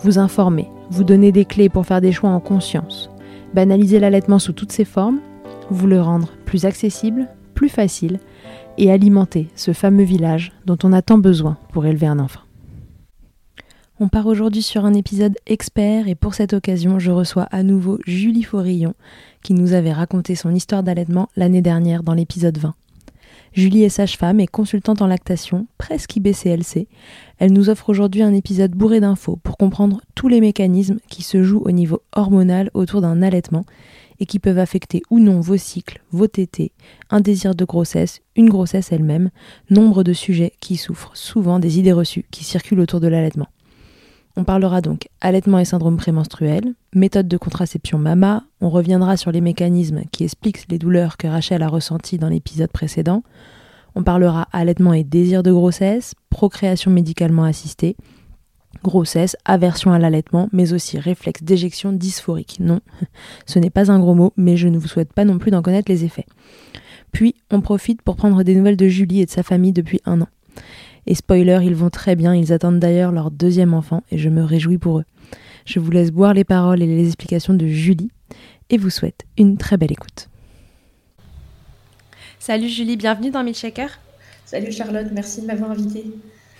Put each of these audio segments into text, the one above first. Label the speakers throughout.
Speaker 1: vous informer, vous donner des clés pour faire des choix en conscience, banaliser l'allaitement sous toutes ses formes, vous le rendre plus accessible, plus facile et alimenter ce fameux village dont on a tant besoin pour élever un enfant. On part aujourd'hui sur un épisode expert et pour cette occasion, je reçois à nouveau Julie Forillon qui nous avait raconté son histoire d'allaitement l'année dernière dans l'épisode 20. Julie est sage-femme et consultante en lactation, presque IBCLC. Elle nous offre aujourd'hui un épisode bourré d'infos pour comprendre tous les mécanismes qui se jouent au niveau hormonal autour d'un allaitement et qui peuvent affecter ou non vos cycles, vos tétés, un désir de grossesse, une grossesse elle-même, nombre de sujets qui souffrent souvent des idées reçues qui circulent autour de l'allaitement. On parlera donc allaitement et syndrome prémenstruel, méthode de contraception MAMA, on reviendra sur les mécanismes qui expliquent les douleurs que Rachel a ressenties dans l'épisode précédent, on parlera allaitement et désir de grossesse, procréation médicalement assistée, grossesse, aversion à l'allaitement, mais aussi réflexe d'éjection dysphorique. Non, ce n'est pas un gros mot, mais je ne vous souhaite pas non plus d'en connaître les effets. Puis, on profite pour prendre des nouvelles de Julie et de sa famille depuis un an. Et spoiler, ils vont très bien, ils attendent d'ailleurs leur deuxième enfant et je me réjouis pour eux. Je vous laisse boire les paroles et les explications de Julie et vous souhaite une très belle écoute. Salut Julie, bienvenue dans Milkshaker.
Speaker 2: Salut Charlotte, merci de m'avoir invitée.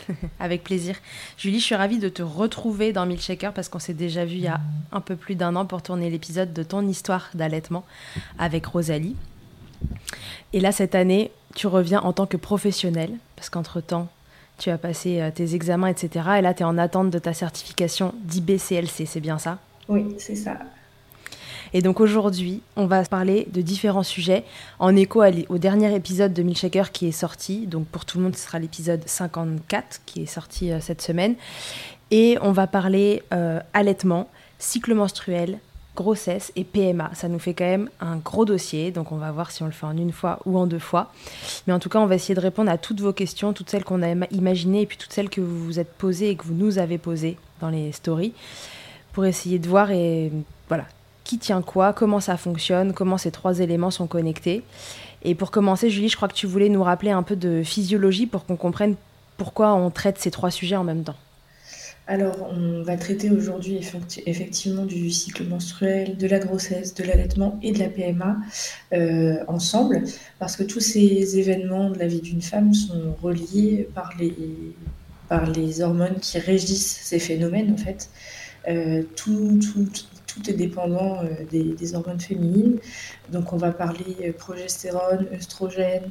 Speaker 1: Avec plaisir. Julie, je suis ravie de te retrouver dans Milkshaker parce qu'on s'est déjà vu il y a un peu plus d'un an pour tourner l'épisode de ton histoire d'allaitement avec Rosalie. Et là, cette année, tu reviens en tant que professionnelle parce qu'entre-temps, tu as passé euh, tes examens, etc. Et là, tu es en attente de ta certification d'IBCLC, c'est bien ça?
Speaker 2: Oui, c'est ça.
Speaker 1: Et donc aujourd'hui, on va parler de différents sujets en écho au dernier épisode de Milkshaker qui est sorti. Donc pour tout le monde, ce sera l'épisode 54 qui est sorti euh, cette semaine. Et on va parler euh, allaitement, cycle menstruel, grossesse et PMA. Ça nous fait quand même un gros dossier, donc on va voir si on le fait en une fois ou en deux fois. Mais en tout cas, on va essayer de répondre à toutes vos questions, toutes celles qu'on a imaginées et puis toutes celles que vous vous êtes posées et que vous nous avez posées dans les stories, pour essayer de voir et voilà qui tient quoi, comment ça fonctionne, comment ces trois éléments sont connectés. Et pour commencer, Julie, je crois que tu voulais nous rappeler un peu de physiologie pour qu'on comprenne pourquoi on traite ces trois sujets en même temps.
Speaker 2: Alors, on va traiter aujourd'hui effectivement du cycle menstruel, de la grossesse, de l'allaitement et de la PMA euh, ensemble, parce que tous ces événements de la vie d'une femme sont reliés par les, hormones qui régissent ces phénomènes, en fait. Euh, tout, est dépendant euh, des, des, hormones féminines. Donc, on va parler progestérone, œstrogène,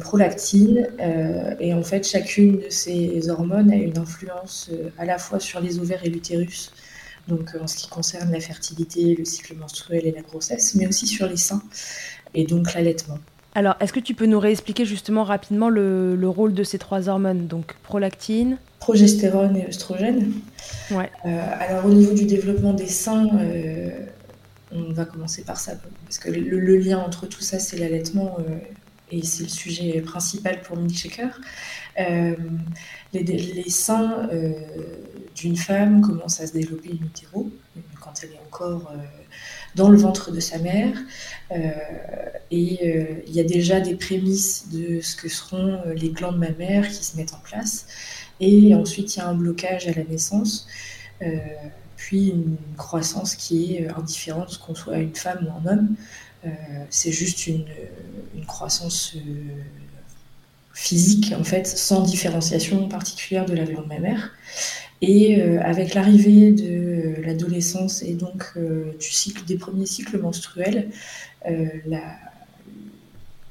Speaker 2: prolactine. Euh, et en fait, chacune de ces hormones a une influence euh, à la fois sur les ovaires et l'utérus, donc en ce qui concerne la fertilité, le cycle menstruel et la grossesse, mais aussi sur les seins et donc l'allaitement.
Speaker 1: Alors, est-ce que tu peux nous réexpliquer justement rapidement le, rôle de ces trois hormones Donc, prolactine
Speaker 2: Progestérone et œstrogène. Ouais. alors, au niveau du développement des seins, on va commencer par ça, parce que le, lien entre tout ça, c'est l'allaitement et c'est le sujet principal pour Milkshaker, euh, les, seins euh, d'une femme commencent à se développer in utero, quand elle est encore euh, dans le ventre de sa mère. et il y a déjà des prémices de ce que seront les glandes mammaires qui se mettent en place. Et ensuite, il y a un blocage à la naissance puis une croissance qui est indifférente qu'on soit une femme ou un homme. Euh, c'est juste une, croissance euh, physique, en fait, sans différenciation particulière de la glande mammaire. Et euh, avec l'arrivée de l'adolescence et donc du cycle des premiers cycles menstruels,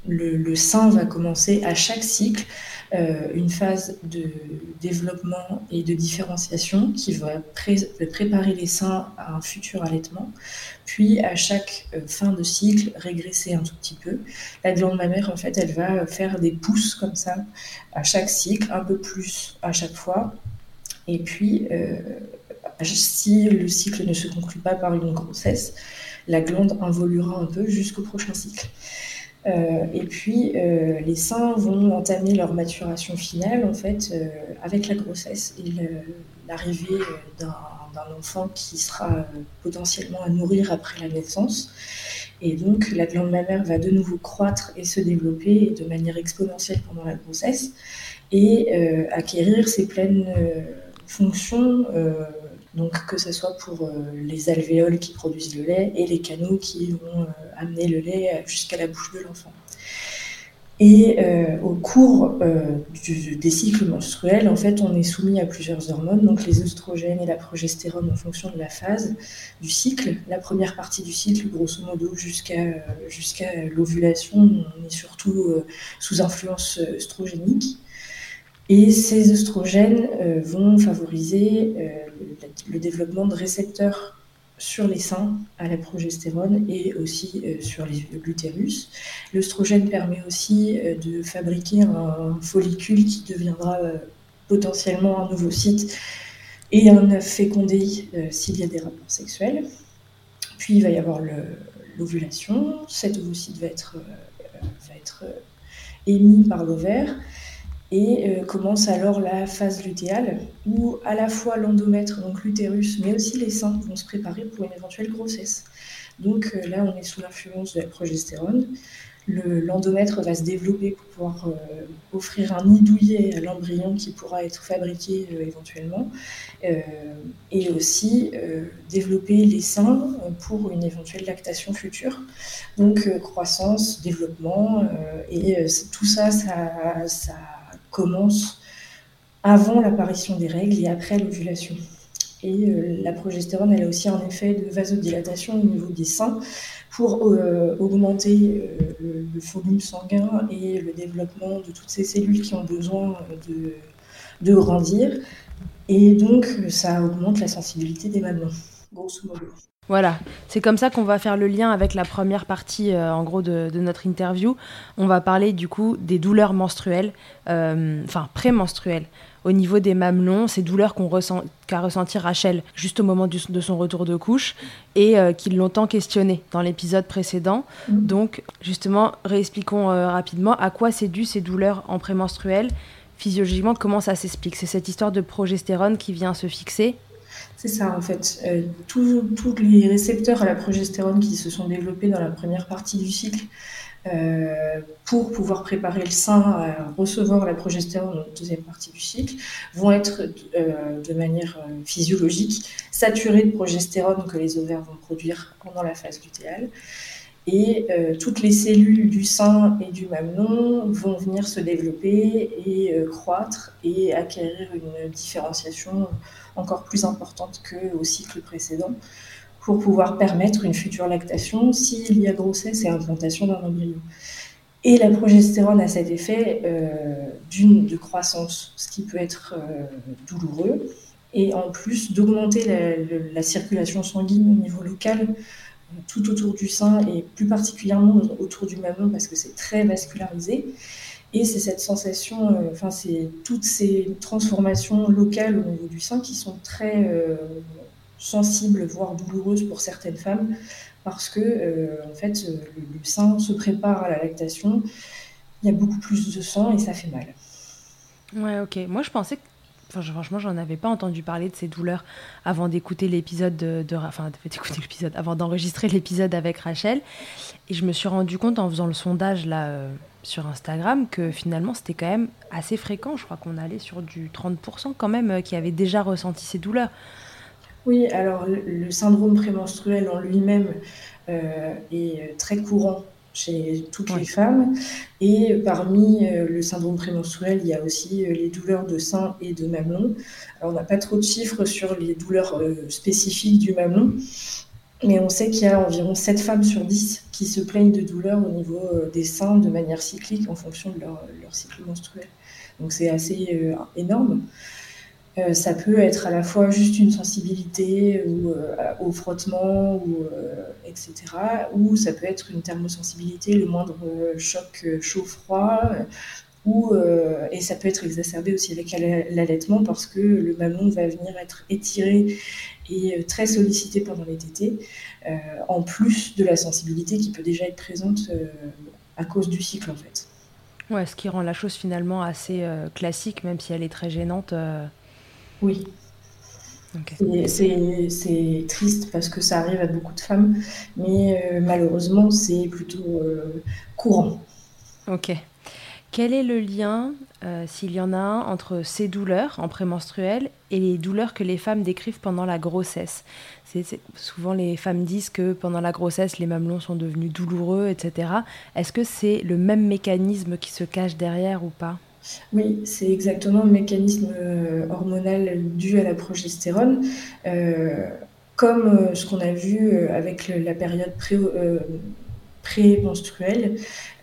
Speaker 2: le, sein va commencer à chaque cycle une phase de développement et de différenciation qui va préparer les seins à un futur allaitement, puis à chaque euh, fin de cycle régresser un tout petit peu. La glande mammaire, en fait, elle va faire des pousses comme ça à chaque cycle, un peu plus à chaque fois. Et puis, euh, si le cycle ne se conclut pas par une grossesse, la glande involuera un peu jusqu'au prochain cycle. Euh, et puis, euh, les seins vont entamer leur maturation finale, en fait, euh, avec la grossesse et l'arrivée d'un enfant qui sera potentiellement à nourrir après la naissance. Et donc, la glande mammaire va de nouveau croître et se développer de manière exponentielle pendant la grossesse et acquérir ses pleines fonctions donc que ce soit pour euh, les alvéoles qui produisent le lait et les canaux qui vont euh, amener le lait jusqu'à la bouche de l'enfant. Et euh, au cours des cycles menstruels, en fait, on est soumis à plusieurs hormones, donc les œstrogènes et la progestérone en fonction de la phase du cycle. La première partie du cycle, grosso modo, jusqu'à jusqu'à l'ovulation, on est surtout sous influence œstrogénique. Et ces œstrogènes euh, vont favoriser euh, le développement de récepteurs sur les seins à la progestérone et aussi euh, sur l'utérus. L'œstrogène permet aussi de fabriquer un follicule qui deviendra potentiellement un nouveau site et un œuf fécondé s'il y a des rapports sexuels. Puis il va y avoir l'ovulation. Cet ovocyte va être émis par l'ovaire et euh, commence alors la phase lutéale, où à la fois l'endomètre, donc l'utérus, mais aussi les seins vont se préparer pour une éventuelle grossesse. Donc euh, là, on est sous l'influence de la progestérone. L'endomètre va se développer pour pouvoir euh, offrir un nid douillet à l'embryon qui pourra être fabriqué éventuellement, et aussi développer les seins pour une éventuelle lactation future. Donc croissance, développement, et tout ça, ça, ça commence avant l'apparition des règles et après l'ovulation. Et euh, la progestérone, elle a aussi un effet de vasodilatation au niveau des seins pour euh, augmenter euh, le, volume sanguin et le développement de toutes ces cellules qui ont besoin de, de grandir. Et donc, ça augmente la sensibilité des mamelons, grosso modo.
Speaker 1: Voilà, c'est comme ça qu'on va faire le lien avec la première partie, euh, en gros, de, notre interview. On va parler du coup des douleurs menstruelles, euh, enfin prémenstruelles, au niveau des mamelons, ces douleurs qu'on ressent, qu'a ressenti Rachel juste au moment de son retour de couche et euh, qui l'ont tant questionné dans l'épisode précédent. Mm. Donc, justement, réexpliquons rapidement à quoi c'est dû ces douleurs en prémenstruel. Physiologiquement, comment ça s'explique? C'est cette histoire de progestérone qui vient se fixer
Speaker 2: c'est ça, en fait. Euh, tous les récepteurs à la progestérone qui se sont développés dans la première partie du cycle euh, pour pouvoir préparer le sein à recevoir la progestérone dans la deuxième partie du cycle vont être euh, de manière physiologique saturés de progestérone que les ovaires vont produire pendant la phase lutéale. Et toutes les cellules du sein et du mamelon vont venir se développer et croître et acquérir une différenciation encore plus importante qu'au cycle précédent pour pouvoir permettre une future lactation s'il y a grossesse et implantation d'un embryon. Et la progestérone a cet effet euh, d'une de croissance, ce qui peut être euh, douloureux, et en plus d'augmenter la, la, circulation sanguine au niveau local tout autour du sein et plus particulièrement autour du mamelon parce que c'est très vascularisé. Et c'est cette sensation, euh, enfin, c'est toutes ces transformations locales au niveau du sein qui sont très euh, sensibles, voire douloureuses pour certaines femmes, parce que, euh, en fait, le, sein se prépare à la lactation, il y a beaucoup plus de sang et ça fait mal.
Speaker 1: Ouais, ok. Moi, je pensais que Enfin, franchement, j'en avais pas entendu parler de ces douleurs avant d'écouter l'épisode de, enfin, d'écouter l'épisode, avant d'enregistrer l'épisode avec Rachel. Et je me suis rendu compte en faisant le sondage là sur Instagram que finalement c'était quand même assez fréquent. Je crois qu'on allait sur du 30% quand même euh, qui avait déjà ressenti ces douleurs.
Speaker 2: Oui, alors le, syndrome prémenstruel en lui-même euh, est très courant chez toutes les femmes. Et parmi le syndrome prémenstruel, il y a aussi les douleurs de sein et de mamelon. Alors, on n'a pas trop de chiffres sur les douleurs spécifiques du mamelon, mais on sait qu'il y a environ 7 femmes sur 10 qui se plaignent de douleurs au niveau des seins de manière cyclique en fonction de leur, cycle menstruel. Donc c'est assez énorme. Euh, ça peut être à la fois juste une sensibilité ou, euh, au frottement, ou, euh, etc. Ou ça peut être une thermosensibilité, le moindre choc chaud-froid. Ou, et ça peut être exacerbé aussi avec l'allaitement parce que le mamelon va venir être étiré et très sollicité pendant les tétés, en plus de la sensibilité qui peut déjà être présente à cause du cycle en fait.
Speaker 1: Ouais, ce qui rend la chose finalement assez classique, même si elle est très gênante.
Speaker 2: Oui. C'est triste parce que ça arrive à beaucoup de femmes, mais euh, malheureusement, c'est plutôt euh, courant.
Speaker 1: Ok. Quel est le lien, euh, s'il y en a un, entre ces douleurs en prémenstruel et les douleurs que les femmes décrivent pendant la grossesse Souvent, les femmes disent que pendant la grossesse, les mamelons sont devenus douloureux, etc. Est-ce que c'est le même mécanisme qui se cache derrière ou pas?
Speaker 2: Oui, c'est exactement le mécanisme euh, hormonal dû à la progestérone. Euh, comme ce qu'on a vu avec la période pré, pré-menstruelle,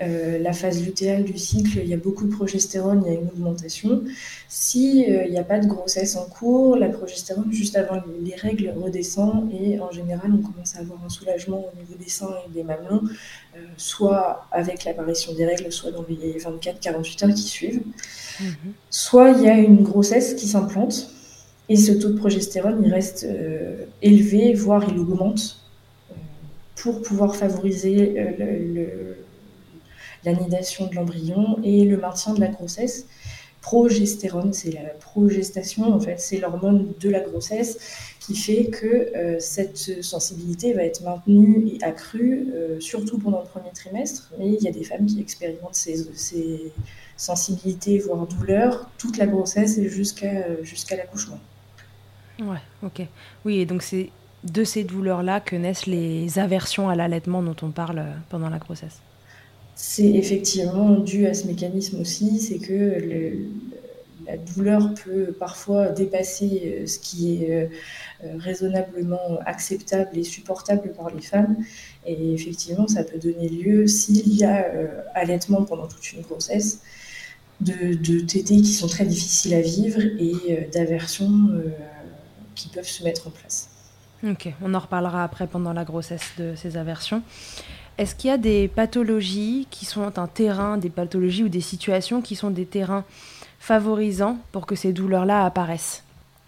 Speaker 2: euh, la phase lutéale du cycle, il y a beaucoup de progestérone, il y a une augmentation. S'il euh, n'y a pas de grossesse en cours, la progestérone, juste avant les règles, redescend et en général, on commence à avoir un soulagement au niveau des seins et des mamelons, euh, soit avec l'apparition des règles, soit dans les 24-48 heures qui suivent. Mhm. Soit il y a une grossesse qui s'implante et ce taux de progestérone, il reste élevé, voire il augmente pour pouvoir favoriser euh, l'anidation de l'embryon et le maintien de la grossesse. Progestérone, c'est la progestation, en fait, c'est l'hormone de la grossesse qui fait que euh, cette sensibilité va être maintenue et accrue, euh, surtout pendant le premier trimestre. Mais il y a des femmes qui expérimentent ces, ces sensibilités, voire douleurs, toute la grossesse et jusqu'à jusqu'à l'accouchement.
Speaker 1: Ouais, ok. Oui, et donc c'est de ces douleurs-là que naissent les aversions à l'allaitement dont on parle euh, pendant la grossesse.
Speaker 2: C'est effectivement dû à ce mécanisme aussi, c'est que la douleur peut parfois dépasser euh, ce qui est euh, raisonnablement acceptable et supportable par les femmes. Et effectivement, ça peut donner lieu, s'il y a allaitement pendant toute une grossesse, de, de tétés qui sont très difficiles à vivre et d'aversions qui peuvent se mettre en place.
Speaker 1: Ok, on en reparlera après pendant la grossesse de ces aversions. Est-ce qu'il y a des pathologies qui sont un terrain, des pathologies ou des situations qui sont des terrains favorisants pour que ces douleurs-là apparaissent?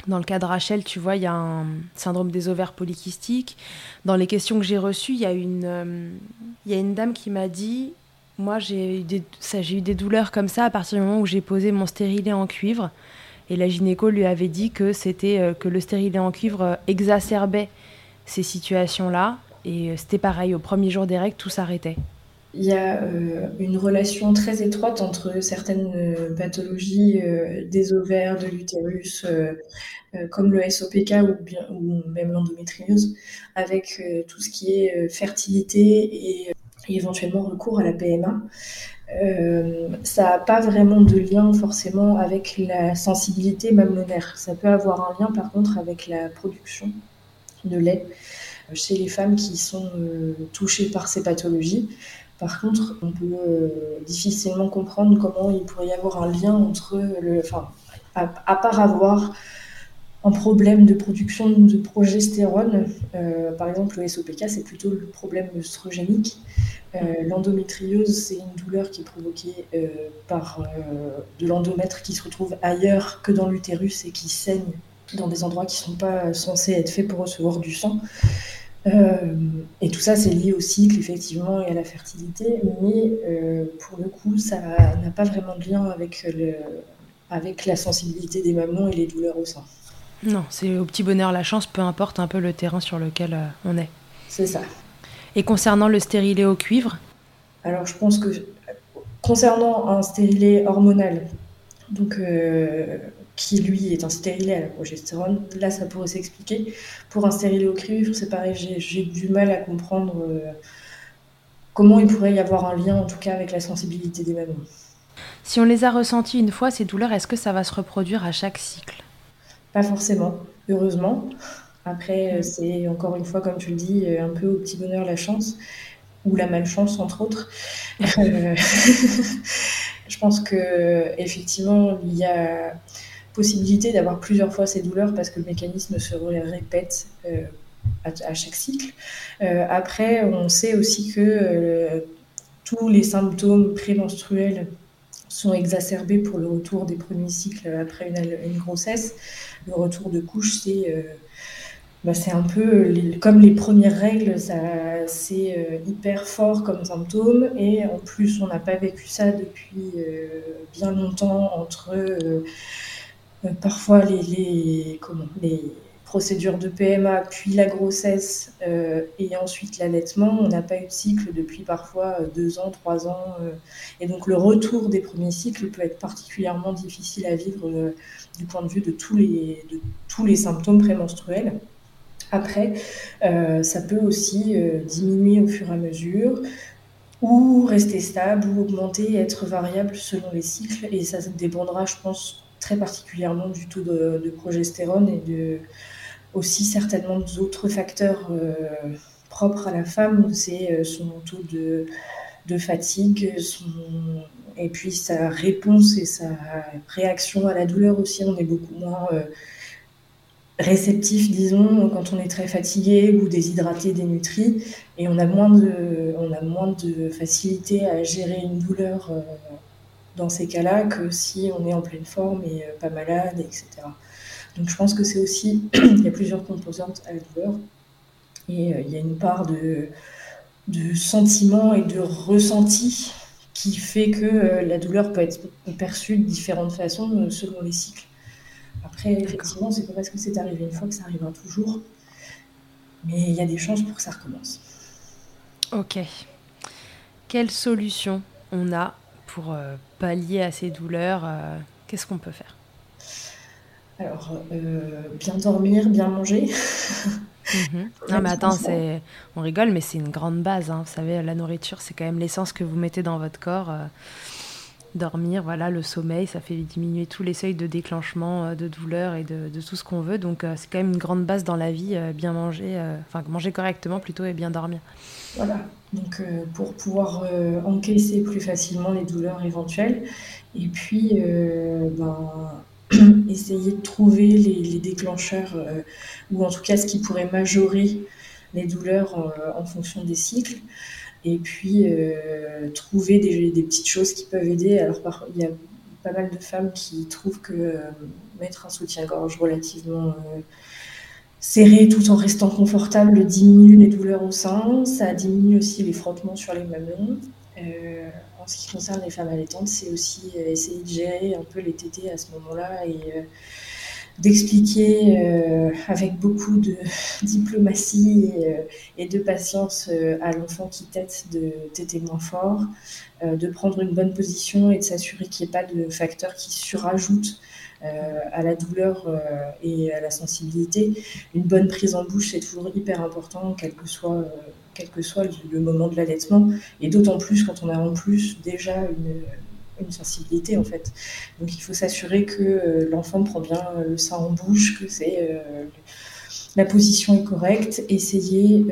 Speaker 1: Dans le cas de Rachel, tu vois, il y a un syndrome des ovaires polykystiques. Dans les questions que j'ai reçues, il y a une, euh, y a une dame qui m'a dit Moi, j'ai eu, des, eu des douleurs comme ça à partir du moment où j'ai posé mon stérilet en cuivre. Et la gynéco lui avait dit que c'était euh, que le stérilet en cuivre euh, exacerbait ces situations-là. Et euh, c'était pareil, au premier jour des règles, tout s'arrêtait.
Speaker 2: Il y a une relation très étroite entre certaines pathologies des ovaires, de l'utérus, comme le SOPK ou, même l'endométriose, avec tout ce qui est fertilité et éventuellement recours à la PMA. Euh, ça n'a pas vraiment de lien forcément avec la sensibilité mamelonnaire. Ça peut avoir un lien par contre avec la production de lait chez les femmes qui sont euh, touchées par ces pathologies. Par contre, on peut euh, difficilement comprendre comment il pourrait y avoir un lien entre le. Enfin, à part avoir un problème de production de progestérone, par exemple le SOPK, c'est plutôt le problème œstrogénique. Euh, l'endométriose, c'est une douleur qui est provoquée euh, par euh, de l'endomètre qui se retrouve ailleurs que dans l'utérus et qui saigne dans des endroits qui ne sont pas censés être faits pour recevoir du sang. et tout ça, c'est lié au cycle, effectivement, et à la fertilité, mais pour le coup, ça n'a pas vraiment de lien avec, avec la sensibilité des mamelons et les douleurs au sein.
Speaker 1: Non, c'est au petit bonheur la chance, peu importe un peu le terrain sur lequel on est.
Speaker 2: C'est ça.
Speaker 1: Et concernant le stérilet au cuivre?
Speaker 2: Alors, je pense que concernant un stérilet hormonal, donc euh, qui lui est un stérilet à la progestérone, là, ça pourrait s'expliquer. Pour un stérilet au cuivre, c'est pareil, j'ai du mal à comprendre. Euh, comment il pourrait y avoir un lien, en tout cas, avec la sensibilité des mamelons.
Speaker 1: Si on les a ressenties une fois, ces douleurs, est-ce que ça va se reproduire à chaque cycle?
Speaker 2: Pas forcément, heureusement. Après, mm. c'est encore une fois, comme tu le dis, un peu au petit bonheur la chance, ou la malchance, entre autres. Euh, je pense que effectivement, il y a possibilité d'avoir plusieurs fois ces douleurs parce que le mécanisme se répète euh, à, chaque cycle. Euh, après, on sait aussi que euh, tous les symptômes prémenstruels sont exacerbés pour le retour des premiers cycles après une, grossesse. Le retour de couche, c'est bah, un peu comme les premières règles, c'est hyper fort comme symptôme. Et en plus, on n'a pas vécu ça depuis bien longtemps entre parfois les, les procédures de PMA, puis la grossesse euh, et ensuite l'allaitement. On n'a pas eu de cycle depuis parfois euh, deux ans, trois ans. Euh. et donc le retour des premiers cycles peut être particulièrement difficile à vivre du point de vue de tous les, de tous les symptômes prémenstruels. Après, ça peut aussi diminuer au fur et à mesure ou rester stable ou augmenter, être variable selon les cycles. Et ça dépendra, je pense, très particulièrement du taux de, progestérone et de, aussi certainement d'autres facteurs euh, propres à la femme, c'est euh, son taux de, fatigue, et puis sa réponse et sa réaction à la douleur aussi. On est beaucoup moins euh, réceptif, disons, quand on est très fatigué ou déshydraté, dénutri, et on a moins de, a facilité à gérer une douleur dans ces cas-là que si on est en pleine forme et pas malade, etc. Donc je pense que c'est aussi, il y a plusieurs composantes à la douleur. Et euh, il y a une part de, de sentiment et de ressenti qui fait que euh, la douleur peut être perçue de différentes façons selon les cycles. Après, effectivement, c'est pas parce que c'est arrivé une fois que ça arrivera toujours. Mais il y a des chances pour que ça recommence.
Speaker 1: Ok. Quelle solution on a pour euh, pallier à ces douleurs euh, Qu'est-ce qu'on peut faire?
Speaker 2: Alors, euh, bien dormir, bien manger.
Speaker 1: Mhm. Non mais attends, c'est... on rigole, mais c'est une grande base. Hein. Vous savez, la nourriture, c'est quand même l'essence que vous mettez dans votre corps. dormir, voilà, le sommeil, ça fait diminuer tous les seuils de déclenchement de douleur et de, de tout ce qu'on veut. Donc c'est quand même une grande base dans la vie, bien manger, enfin manger correctement plutôt et bien dormir.
Speaker 2: Voilà, donc euh, pour pouvoir euh, encaisser plus facilement les douleurs éventuelles. Et puis, euh, ben, essayer de trouver les, déclencheurs, ou en tout cas ce qui pourrait majorer les douleurs en, fonction des cycles. Et puis, trouver des, des, petites choses qui peuvent aider. Alors, il y a pas mal de femmes qui trouvent que mettre un soutien-gorge relativement serré tout en restant confortable diminue les douleurs au sein. Ça diminue aussi les frottements sur les mamelons. Euh, en ce qui concerne les femmes allaitantes, c'est aussi euh, essayer de gérer un peu les tétés à ce moment-là et euh, d'expliquer avec beaucoup de diplomatie et, de patience à l'enfant qui tète de téter moins fort, de prendre une bonne position et de s'assurer qu'il n'y ait pas de facteurs qui surajoutent euh, à la douleur euh, et à la sensibilité. Une bonne prise en bouche, c'est toujours hyper important, quel que soit, euh, quel que soit le, moment de l'allaitement, et d'autant plus quand on a en plus déjà une, une sensibilité en fait. Donc il faut s'assurer que l'enfant prend bien le sein en bouche, que c'est la position est correcte, essayer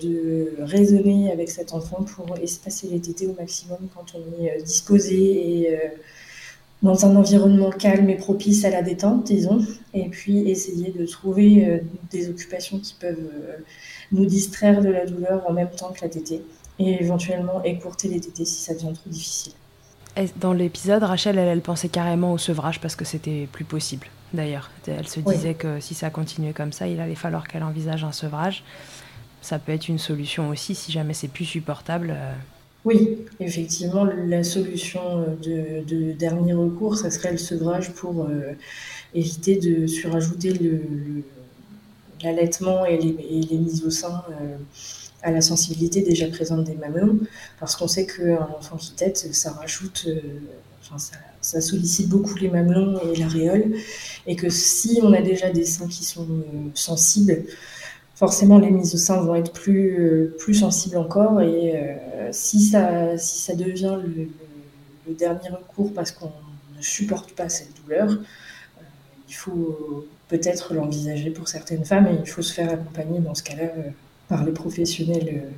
Speaker 2: de raisonner avec cet enfant pour espacer les tétés au maximum quand on est disposé dans un environnement calme et propice à la détente, disons, et puis essayer de trouver euh, des occupations qui peuvent euh, nous distraire de la douleur en même temps que la tétée, et éventuellement écourter les tétées si ça devient trop difficile.
Speaker 1: Dans l'épisode, Rachel, elle, elle, pensait carrément au sevrage parce que c'était plus possible. D'ailleurs, elle se disait que si ça continuait comme ça, il allait falloir qu'elle envisage un sevrage. Ça peut être une solution aussi si jamais c'est plus supportable. Euh,
Speaker 2: oui, effectivement, la solution euh, de, dernier recours, ça serait le sevrage pour euh, éviter de surajouter l'allaitement et, les, mises au sein euh, à la sensibilité déjà présente des mamelons, parce qu'on sait qu'un enfant qui tète, ça rajoute, ça, sollicite beaucoup les mamelons et l'aréole, et que si on a déjà des seins qui sont sensibles, forcément les mises au sein vont être plus, plus sensibles encore. Et si, ça, si ça devient le, dernier recours parce qu'on ne supporte pas cette douleur, il faut peut-être l'envisager pour certaines femmes et il faut se faire accompagner dans ce cas-là par les professionnels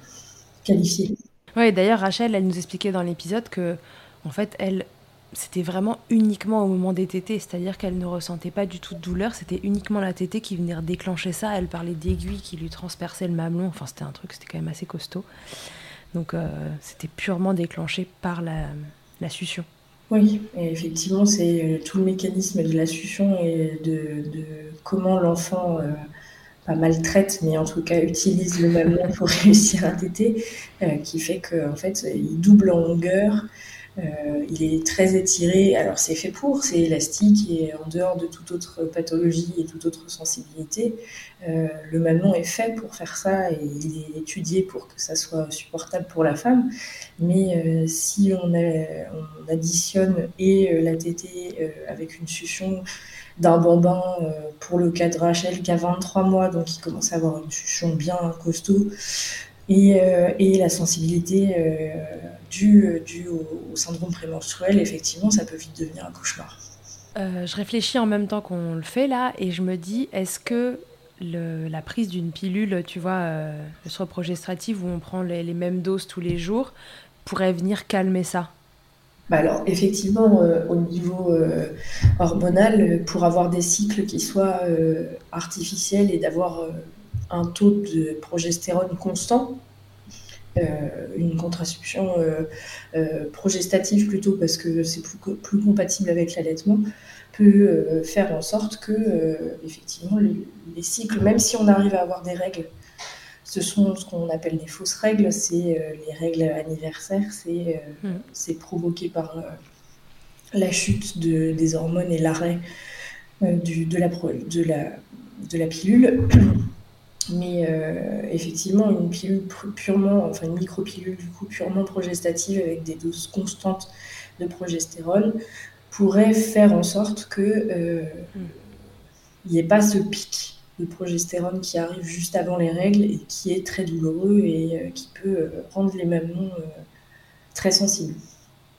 Speaker 2: qualifiés.
Speaker 1: Oui, d'ailleurs, Rachel, elle nous expliquait dans l'épisode que, en fait, elle, c'était vraiment uniquement au moment des tétés, c'est-à-dire qu'elle ne ressentait pas du tout de douleur, c'était uniquement la tétée qui venait déclencher ça. Elle parlait d'aiguilles qui lui transperçaient le mamelon, enfin, c'était un truc, c'était quand même assez costaud. Donc, euh, c'était purement déclenché par la, la succion.
Speaker 2: Oui, effectivement, c'est euh, tout le mécanisme de la succion et de, comment l'enfant. Euh, pas maltraite, mais en tout cas utilise le mamelon pour réussir à téter, qui fait qu'en fait, il double en longueur, il est très étiré. Alors c'est fait pour, c'est élastique et en dehors de toute autre pathologie et toute autre sensibilité, euh, le mamelon est fait pour faire ça et il est étudié pour que ça soit supportable pour la femme. Mais si on, on, additionne et la tétée avec une succion d'un bambin euh, pour le cas de Rachel qui a 23 mois, donc il commence à avoir une succion bien costaud. Et, euh, la sensibilité euh, due, au, syndrome prémenstruel, effectivement, ça peut vite devenir un cauchemar.
Speaker 1: je réfléchis en même temps qu'on le fait là, et je me dis, est-ce que le, la prise d'une pilule, tu vois, euh, le progestrative, où on prend les, les, mêmes doses tous les jours, pourrait venir calmer ça?
Speaker 2: Bah alors, effectivement, euh, au niveau euh, hormonal, pour avoir des cycles qui soient euh, artificiels et d'avoir un taux de progestérone constant, une contraception progestative plutôt parce que c'est plus, plus, compatible avec l'allaitement, peut faire en sorte que, effectivement, les, cycles, même si on arrive à avoir des règles ce sont ce qu'on appelle des fausses règles, c'est euh, les règles anniversaires, c'est euh, mm. provoqué par euh, la chute des hormones et l'arrêt de, la, de, la, de la pilule. Mais effectivement, une pilule purement, enfin une micropilule du coup purement progestative avec des doses constantes de progestérone pourrait faire en sorte que mm. il n'y ait pas ce pic de progestérone qui arrive juste avant les règles et qui est très douloureux et euh, qui peut euh, rendre les euh, très sensibles.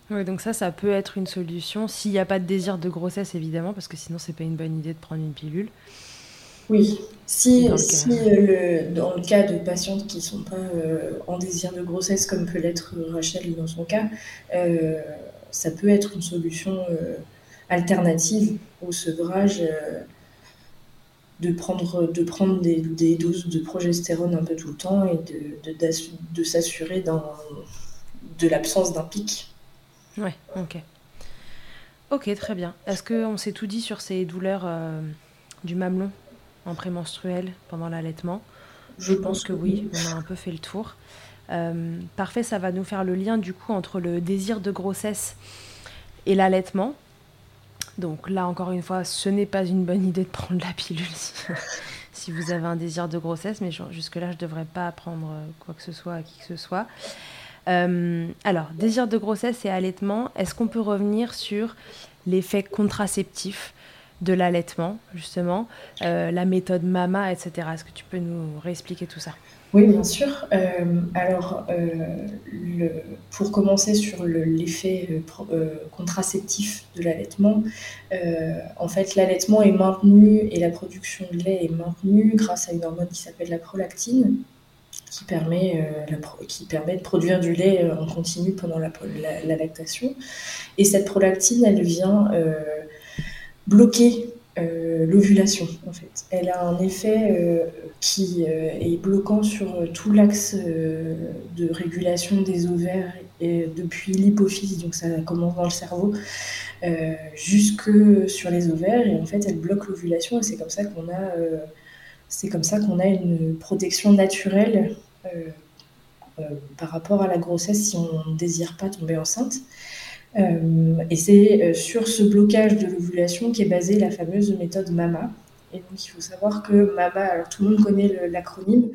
Speaker 1: Oui, donc ça, ça peut être une solution s'il n'y a pas de désir de grossesse, évidemment, parce que sinon, c'est pas une bonne idée de prendre une pilule.
Speaker 2: Oui, si, dans le, si le, dans le cas de patientes qui ne sont pas en désir de grossesse, comme peut l'être Rachel dans son cas, ça peut être une solution alternative au sevrage de prendre, de prendre des, des, doses de progestérone un peu tout le temps et de, de, de s'assurer de l'absence d'un pic.
Speaker 1: Ouais, ok. Ok, très bien. Est-ce qu'on s'est tout dit sur ces douleurs euh, du mamelon? En prémenstruel pendant l'allaitement Je, pense, que, oui, on a un peu fait le tour. Euh, parfait, ça va nous faire le lien du coup entre le désir de grossesse et l'allaitement. Donc là, encore une fois, ce n'est pas une bonne idée de prendre la pilule si, vous avez un désir de grossesse, mais jusque-là, je ne devrais pas prendre euh, quoi que ce soit à qui que ce soit. Euh, alors, désir de grossesse et allaitement, est-ce qu'on peut revenir sur l'effet contraceptif de l'allaitement, justement, euh, la méthode MAMA, etc. Est-ce que tu peux nous réexpliquer tout ça?
Speaker 2: Oui, bien sûr. Euh, alors, euh, pour commencer sur l'effet contraceptif de l'allaitement, en fait, l'allaitement est maintenu et la production de lait est maintenue grâce à une hormone qui s'appelle la prolactine, qui permet, qui permet de produire du lait en continu pendant la lactation. Et cette prolactine, elle vient bloquer euh, l'ovulation en fait. Elle a un effet euh, qui euh, est bloquant sur tout l'axe de régulation des ovaires et depuis l'hypophyse, donc ça commence dans le cerveau, jusque sur les ovaires et en fait elle bloque l'ovulation et c'est comme ça qu'on a c'est comme ça qu'on a une protection naturelle par rapport à la grossesse si on ne désire pas tomber enceinte. Euh, et c'est euh, sur ce blocage de l'ovulation qu'est basée la fameuse méthode MAMA. Et donc, il faut savoir que MAMA, alors tout le monde connaît l'acronyme,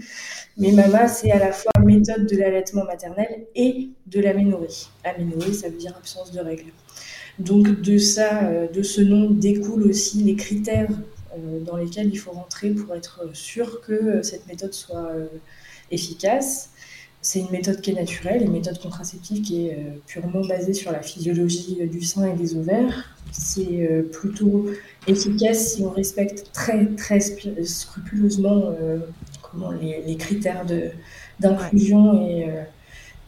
Speaker 2: mais MAMA, c'est à la fois méthode de l'allaitement maternel et de l'aménorrhée. Aménorrhée, ça veut dire absence de règles. Donc, de ça, euh, de ce nom découlent aussi les critères dans lesquels il faut rentrer pour être sûr que cette méthode soit efficace. C'est une méthode qui est naturelle, une méthode contraceptive qui est purement basée sur la physiologie du sein et des ovaires. C'est plutôt efficace si on respecte très très scrupuleusement comment, les, critères d'inclusion et,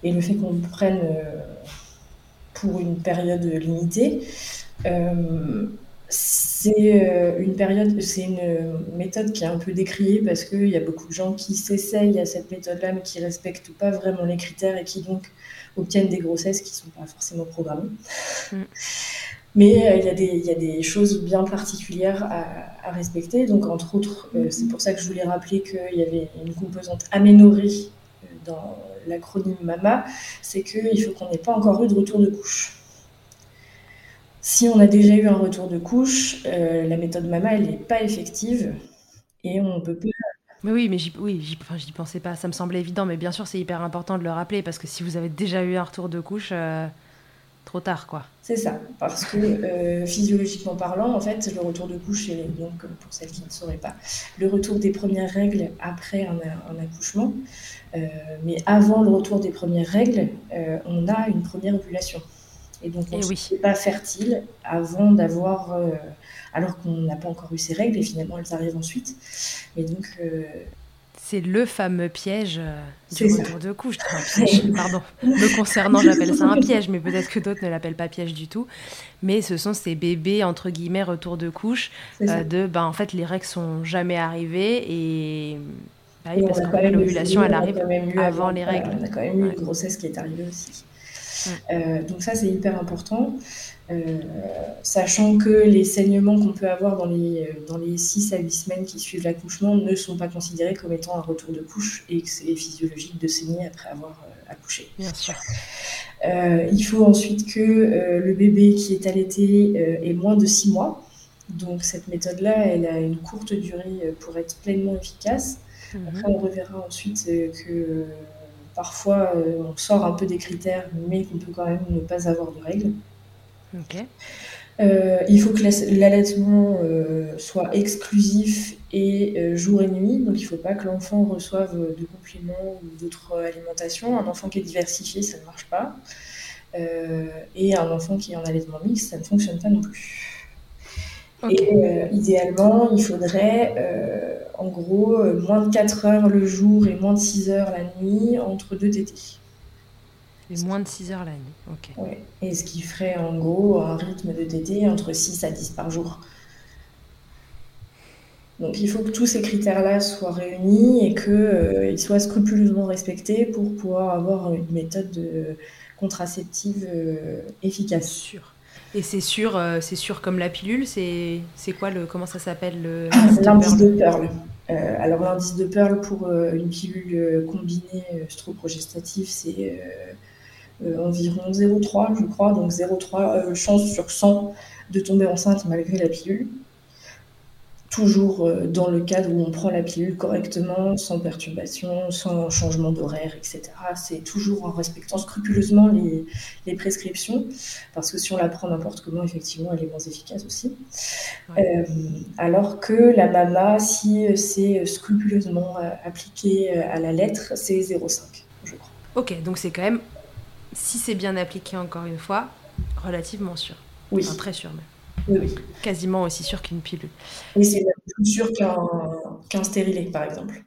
Speaker 2: et, le fait qu'on prenne pour une période limitée. Euh, c'est euh, une période, c'est une méthode qui est un peu décriée parce qu'il y a beaucoup de gens qui s'essayent à cette méthode-là, mais qui respectent pas vraiment les critères et qui donc obtiennent des grossesses qui sont pas forcément programmées. Mm. Mais euh, il, y a des, il y, a des choses bien particulières à, respecter. Donc, entre autres, c'est pour ça que je voulais rappeler qu'il y avait une composante aménorée dans l'acronyme MAMA, c'est qu'il faut qu'on n'ait pas encore eu de retour de couche. Si on a déjà eu un retour de couche, euh, la méthode MAMA, elle n'est pas effective et on peut pas.
Speaker 1: Mais oui, mais j'y oui, enfin, pensais pas. Ça me semblait évident, mais bien sûr, c'est hyper important de le rappeler parce que si vous avez déjà eu un retour de couche, euh, trop tard, quoi.
Speaker 2: C'est ça, parce que euh, physiologiquement parlant, en fait, le retour de couche, et donc pour celles qui ne sauraient pas, le retour des premières règles après un, accouchement, mais avant le retour des premières règles, on a une première ovulation. Et donc on n'est eh pas fertile avant d'avoir, alors qu'on n'a pas encore eu ces règles, et finalement elles arrivent ensuite. Et donc
Speaker 1: c'est le fameux piège euh, du retour de couche. pardon. Me concernant, j'appelle ça un piège, mais peut-être que d'autres ne l'appellent pas piège du tout. Mais ce sont ces bébés, entre guillemets, retour de couche, euh, de, ben, en fait, les règles sont jamais arrivées et...
Speaker 2: Bah parce que l'ovulation, elle arrive avant, les règles. On a quand même eu une grossesse qui est arrivée aussi. Euh, donc ça, c'est hyper important. Euh, sachant que les saignements qu'on peut avoir dans les, dans les 6 à 8 semaines qui suivent l'accouchement ne sont pas considérés comme étant un retour de couche et que c'est physiologique de saigner après avoir euh, accouché.
Speaker 1: Bien sûr.
Speaker 2: Euh, il faut ensuite que le bébé qui est allaité ait moins de 6 mois. Donc cette méthode-là, elle a une courte durée pour être pleinement efficace. Mhm. Après, on reverra ensuite que parfois on sort un peu des critères, mais qu'on peut quand même ne pas avoir de règles. Euh, il faut que l'allaitement euh, soit exclusif et euh, jour et nuit, donc il ne faut pas que l'enfant reçoive de compléments ou d'autres alimentations. Un enfant qui est diversifié, ça ne marche pas. et un enfant qui est en allaitement mixte, ça ne fonctionne pas non plus. Et idéalement, il faudrait en gros moins de 4 heures le jour et moins de 6 heures la nuit entre deux tétés.
Speaker 1: Et moins de 6 heures la nuit, ok.
Speaker 2: Et ce qui ferait en gros un rythme de TT entre 6 à 10 par jour. Donc il faut que tous ces critères-là soient réunis et qu'ils euh, soient scrupuleusement respectés pour pouvoir avoir une méthode contraceptive euh, efficace.
Speaker 1: Sûr. Et c'est sûr, euh, c'est sûr comme la pilule, c'est quoi le comment ça s'appelle le
Speaker 2: l'indice de Pearl. alors l'indice de Pearl pour une pilule combinée stroprogestative, c'est euh, environ 0,3 je crois, donc 0,3 euh, chance sur 100 de tomber enceinte malgré la pilule. Toujours euh, dans le cadre où on prend la pilule correctement, sans perturbation, sans changement d'horaire, etc. C'est toujours en respectant scrupuleusement les, prescriptions, parce que si on la prend n'importe comment, effectivement, elle est moins efficace aussi. alors que la MAMA, si c'est scrupuleusement appliqué à la lettre, c'est 0,5, je crois.
Speaker 1: Ok, donc c'est quand même si c'est bien appliqué, encore une fois, relativement sûr.
Speaker 2: Oui.
Speaker 1: très sûr même.
Speaker 2: Oui,
Speaker 1: Quasiment aussi sûr qu'une pilule.
Speaker 2: Oui, c'est plus sûr qu'un stérilé, par exemple.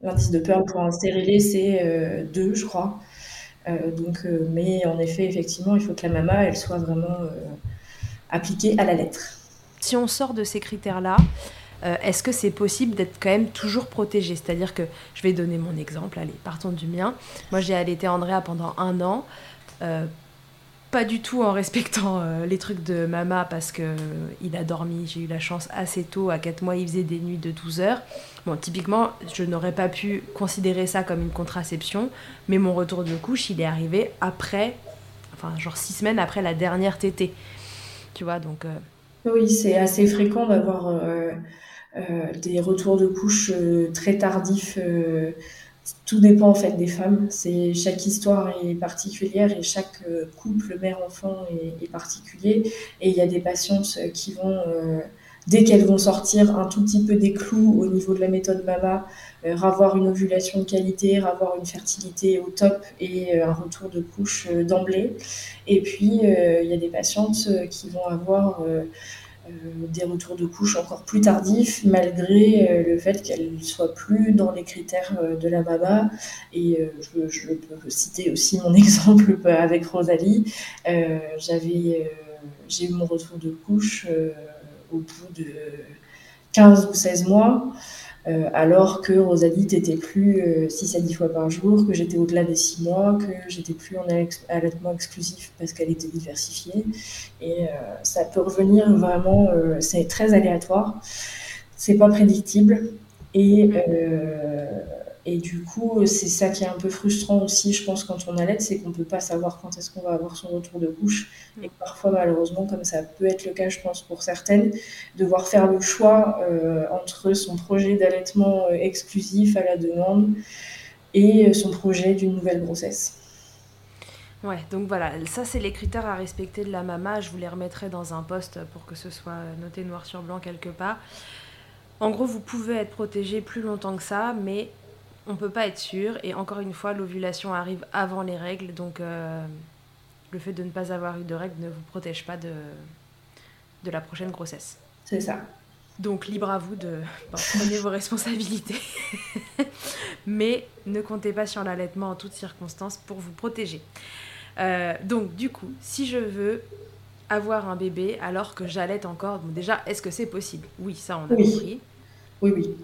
Speaker 2: L'indice de Pearl pour un stérilé, c'est 2, euh, je crois. Euh, donc, euh, mais en effet, effectivement, il faut que la mama, elle soit vraiment appliquée à la lettre.
Speaker 1: Si on sort de ces critères-là, est-ce que c'est possible d'être quand même toujours protégé? C'est-à-dire que, je vais donner mon exemple, allez, partons du mien. Moi, j'ai allaité Andrea pendant un an. Euh, pas du tout en respectant euh, les trucs de mama parce que il a dormi, j'ai eu la chance assez tôt, à 4 mois il faisait des nuits de 12 heures. Bon, typiquement, je n'aurais pas pu considérer ça comme une contraception, mais mon retour de couche, il est arrivé après, enfin genre 6 semaines après la dernière tétée. Tu vois, donc...
Speaker 2: Oui, c'est assez fréquent d'avoir euh, des retours de couche euh, très tardifs. Euh, tout dépend en fait des femmes. C'est chaque histoire est particulière et chaque couple mère-enfant est, particulier. Et il y a des patientes qui vont dès qu'elles vont sortir un tout petit peu des clous au niveau de la méthode MAMA, euh, avoir une ovulation de qualité, avoir une fertilité au top et un retour de couche d'emblée. Et puis, il y a des patientes qui vont avoir des retours de couche encore plus tardifs, malgré le fait qu'elles ne soient plus dans les critères de la MAMA. Et je, peux citer aussi mon exemple avec Rosalie. J'avais j'ai eu mon retour de couche euh, au bout de 15 ou 16 mois. Euh, alors que Rosalie n'était plus 6 euh, à 10 fois par jour, que j'étais au-delà des 6 mois, que j'étais plus en allaitement exclusif parce qu'elle était diversifiée. Et ça peut revenir vraiment, c'est très aléatoire, c'est pas prédictible. Et et du coup, c'est ça qui est un peu frustrant aussi, je pense, quand on allait, c'est qu'on ne peut pas savoir quand est-ce qu'on va avoir son retour de couche. Mm. Et parfois, malheureusement, comme ça peut être le cas, je pense, pour certaines, devoir faire le choix euh, entre son projet d'allaitement euh, exclusif à la demande et son projet d'une nouvelle grossesse.
Speaker 1: Ouais, donc voilà, ça c'est les critères à respecter de la mama. Je vous les remettrai dans un poste pour que ce soit noté noir sur blanc quelque part. En gros, vous pouvez être protégé plus longtemps que ça, mais on peut pas être sûr. Et encore une fois, l'ovulation arrive avant les règles, donc euh, le fait de ne pas avoir eu de règles ne vous protège pas de, de la prochaine grossesse.
Speaker 2: C'est ça.
Speaker 1: Donc libre à vous de prendre vos responsabilités. Mais ne comptez pas sur l'allaitement en toutes circonstances pour vous protéger. Euh, donc du coup, si je veux avoir un bébé alors que j'allaite encore, déjà, est-ce que c'est possible? Oui, ça on a compris.
Speaker 2: Oui, oui.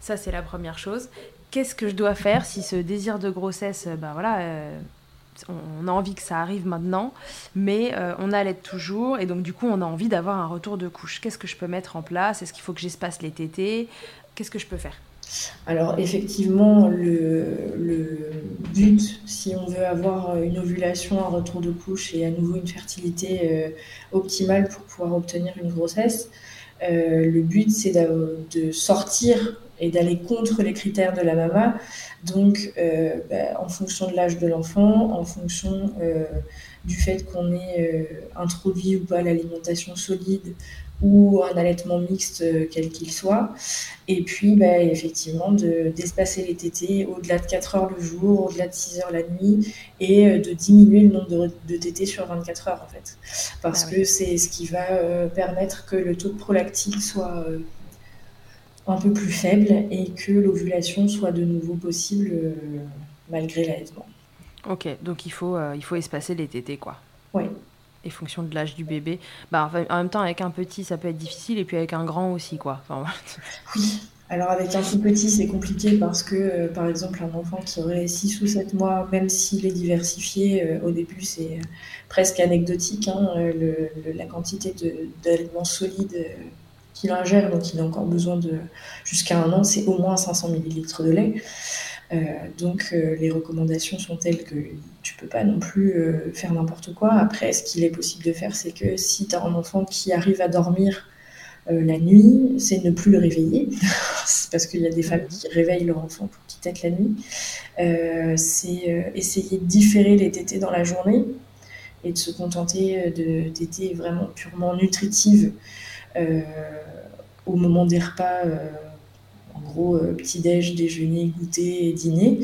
Speaker 1: Ça c'est la première chose qu'est-ce que je dois faire si ce désir de grossesse, ben voilà, euh, on a envie que ça arrive maintenant, mais euh, on allait toujours, et donc du coup on a envie d'avoir un retour de couche. Qu'est-ce que je peux mettre en place? Est-ce qu'il faut que j'espace les tétés? Qu'est-ce que je peux faire?
Speaker 2: Alors effectivement, le, but, si on veut avoir une ovulation, un retour de couche et à nouveau une fertilité optimale pour pouvoir obtenir une grossesse, le but c'est de sortir et d'aller contre les critères de la MAMA. Donc, euh, bah, en fonction de l'âge de l'enfant, en fonction euh, du fait qu'on ait euh, introduit ou pas l'alimentation solide ou un allaitement mixte, quel qu'il soit. Et puis, bah, effectivement, d'espacer les tétés au-delà de 4 heures le jour, au-delà de 6 heures la nuit, et de diminuer le nombre de, de tétés sur 24 heures, en fait. Parce ah que c'est ce qui va permettre que le taux de prolactine soit un peu plus faible et que l'ovulation soit de nouveau possible euh, malgré l'allaitement.
Speaker 1: Ok, donc il faut, euh, il faut espacer les tétés, quoi.
Speaker 2: Oui.
Speaker 1: Et fonction de l'âge du bébé. Bah, en même temps, avec un petit, ça peut être difficile, et puis avec un grand aussi, quoi. Enfin,
Speaker 2: oui. Alors avec un tout petit, c'est compliqué parce que, euh, par exemple, un enfant qui aurait 6 ou 7 mois, même s'il est diversifié, au début, c'est presque anecdotique, hein, la quantité d'allaitement solide qu'il ingère, donc il a encore besoin de jusqu'à un an, c'est au moins 500 ml de lait. Euh, donc euh, les recommandations sont telles que tu peux pas non plus euh, faire n'importe quoi. Après, ce qu'il est possible de faire, c'est que si tu as un enfant qui arrive à dormir la nuit, c'est ne plus le réveiller, parce qu'il y a des femmes qui réveillent leur enfant pour qu'il tète la nuit. c'est essayer de différer les tétés dans la journée et de se contenter de tétés vraiment purement nutritives au moment des repas, euh, en gros euh, petit-déj, déjeuner, goûter dîner,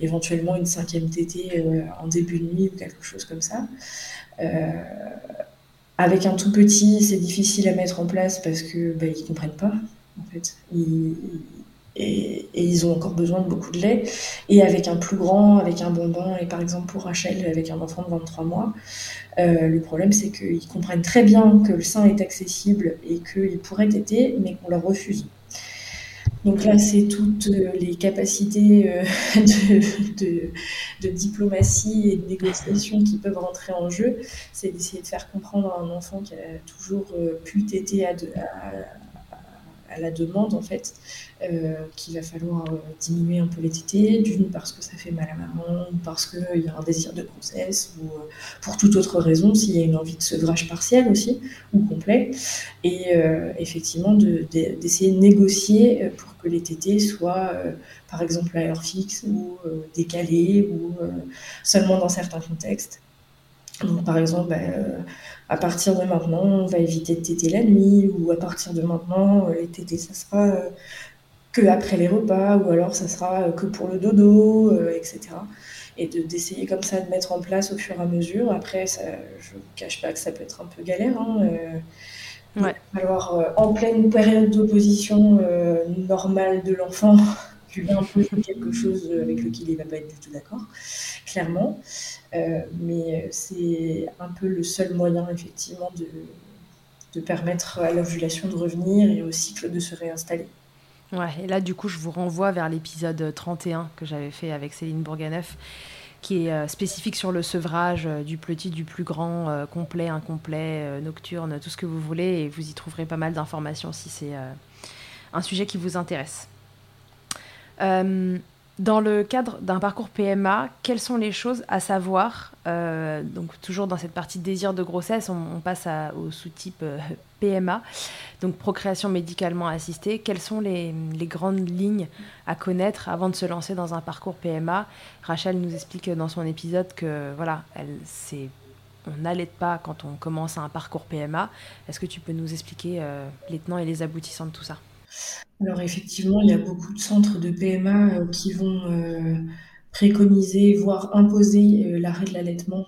Speaker 2: éventuellement une cinquième tétée en début de nuit ou quelque chose comme ça. avec un tout petit, c'est difficile à mettre en place parce que bah, ils comprennent pas. En fait, et, ils ont encore besoin de beaucoup de lait. Et avec un plus grand, avec un bonbon, et par exemple pour Rachel, avec un enfant de 23 mois, euh, le problème c'est qu'ils comprennent très bien que le sein est accessible et qu'il pourrait téter, mais qu'on leur refuse. Donc là, c'est toutes les capacités euh, de, diplomatie et de négociation qui peuvent rentrer en jeu. C'est d'essayer de faire comprendre à un enfant qui a toujours euh, pu téter à, à la demande en fait euh, qu'il va falloir euh, diminuer un peu les tétés, d'une parce que ça fait mal à maman, ou parce qu'il y a un désir de grossesse, ou euh, pour toute autre raison, s'il y a une envie de sevrage partiel aussi, ou complet, et effectivement d'essayer de, négocier pour que les tétés soient par exemple à heure fixe, ou décalés, ou seulement dans certains contextes. Donc, par exemple, bah, à partir de maintenant, on va éviter de téter la nuit, ou à partir de maintenant, les tétés, ça sera que après les repas, ou alors ça sera que pour le dodo, etc et d'essayer comme ça de mettre en place au fur et à mesure. Après, ça, je ne cache pas que ça peut être un peu galère. Hein, euh, Alors, euh, en pleine période d'opposition euh, normale de l'enfant, tu viens imposer quelque chose avec lequel il ne va pas être du tout d'accord, clairement. mais c'est un peu le seul moyen, effectivement, de, de permettre à l'ovulation de revenir et au cycle de se réinstaller.
Speaker 1: Ouais, et là, du coup, je vous renvoie vers l'épisode 31 que j'avais fait avec Céline Bourganeuf, qui est euh, spécifique sur le sevrage euh, du petit, du plus grand, euh, complet, incomplet, nocturne, tout ce que vous voulez, et vous y trouverez pas mal d'informations si c'est un sujet qui vous intéresse. Dans le cadre d'un parcours PMA, quelles sont les choses à savoir euh, Donc toujours dans cette partie désir de grossesse, on, passe au sous-type euh, PMA, donc procréation médicalement assistée. Quelles sont les, grandes lignes à connaître avant de se lancer dans un parcours PMA Rachel nous explique dans son épisode que voilà, on n'allait pas quand on commence un parcours PMA. Est-ce que tu peux nous expliquer euh, les tenants et les aboutissants de tout ça?
Speaker 2: Alors effectivement, il y a beaucoup de centres de PMA euh, qui vont euh, préconiser, voire imposer euh, l'arrêt de l'allaitement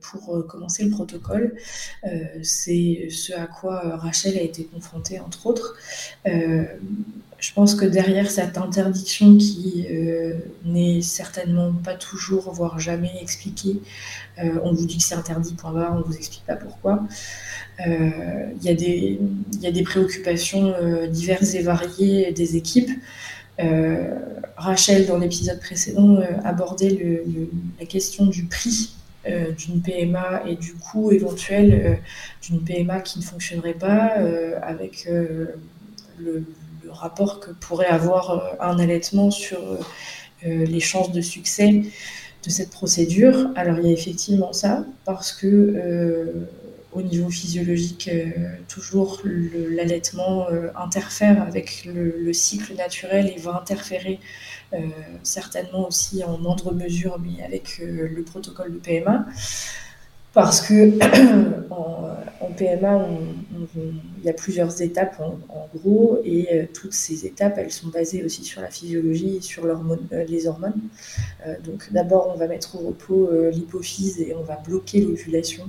Speaker 2: pour commencer le protocole. C'est ce à quoi Rachel a été confrontée, entre autres. Je pense que derrière cette interdiction qui n'est certainement pas toujours, voire jamais expliquée, on vous dit que c'est interdit, point barre, on ne vous explique pas pourquoi. Euh, il y, a des préoccupations euh, diverses et variées des équipes. Euh, Rachel, dans l'épisode précédent, abordait la question du prix d'une PMA et du coût éventuel d'une PMA qui ne fonctionnerait pas avec le, le, rapport que pourrait avoir un allaitement sur les chances de succès de cette procédure. Alors il y a effectivement ça, parce que au niveau physiologique, euh, toujours l'allaitement euh, interfère avec le, cycle naturel et va interférer euh, certainement aussi en moindre mesure, mais avec le protocole de PMA. Parce que en, PMA, il y a plusieurs étapes en, gros, et toutes ces étapes, elles sont basées aussi sur la physiologie et sur les hormones. donc d'abord, on va mettre au repos l'hypophyse et on va bloquer l'ovulation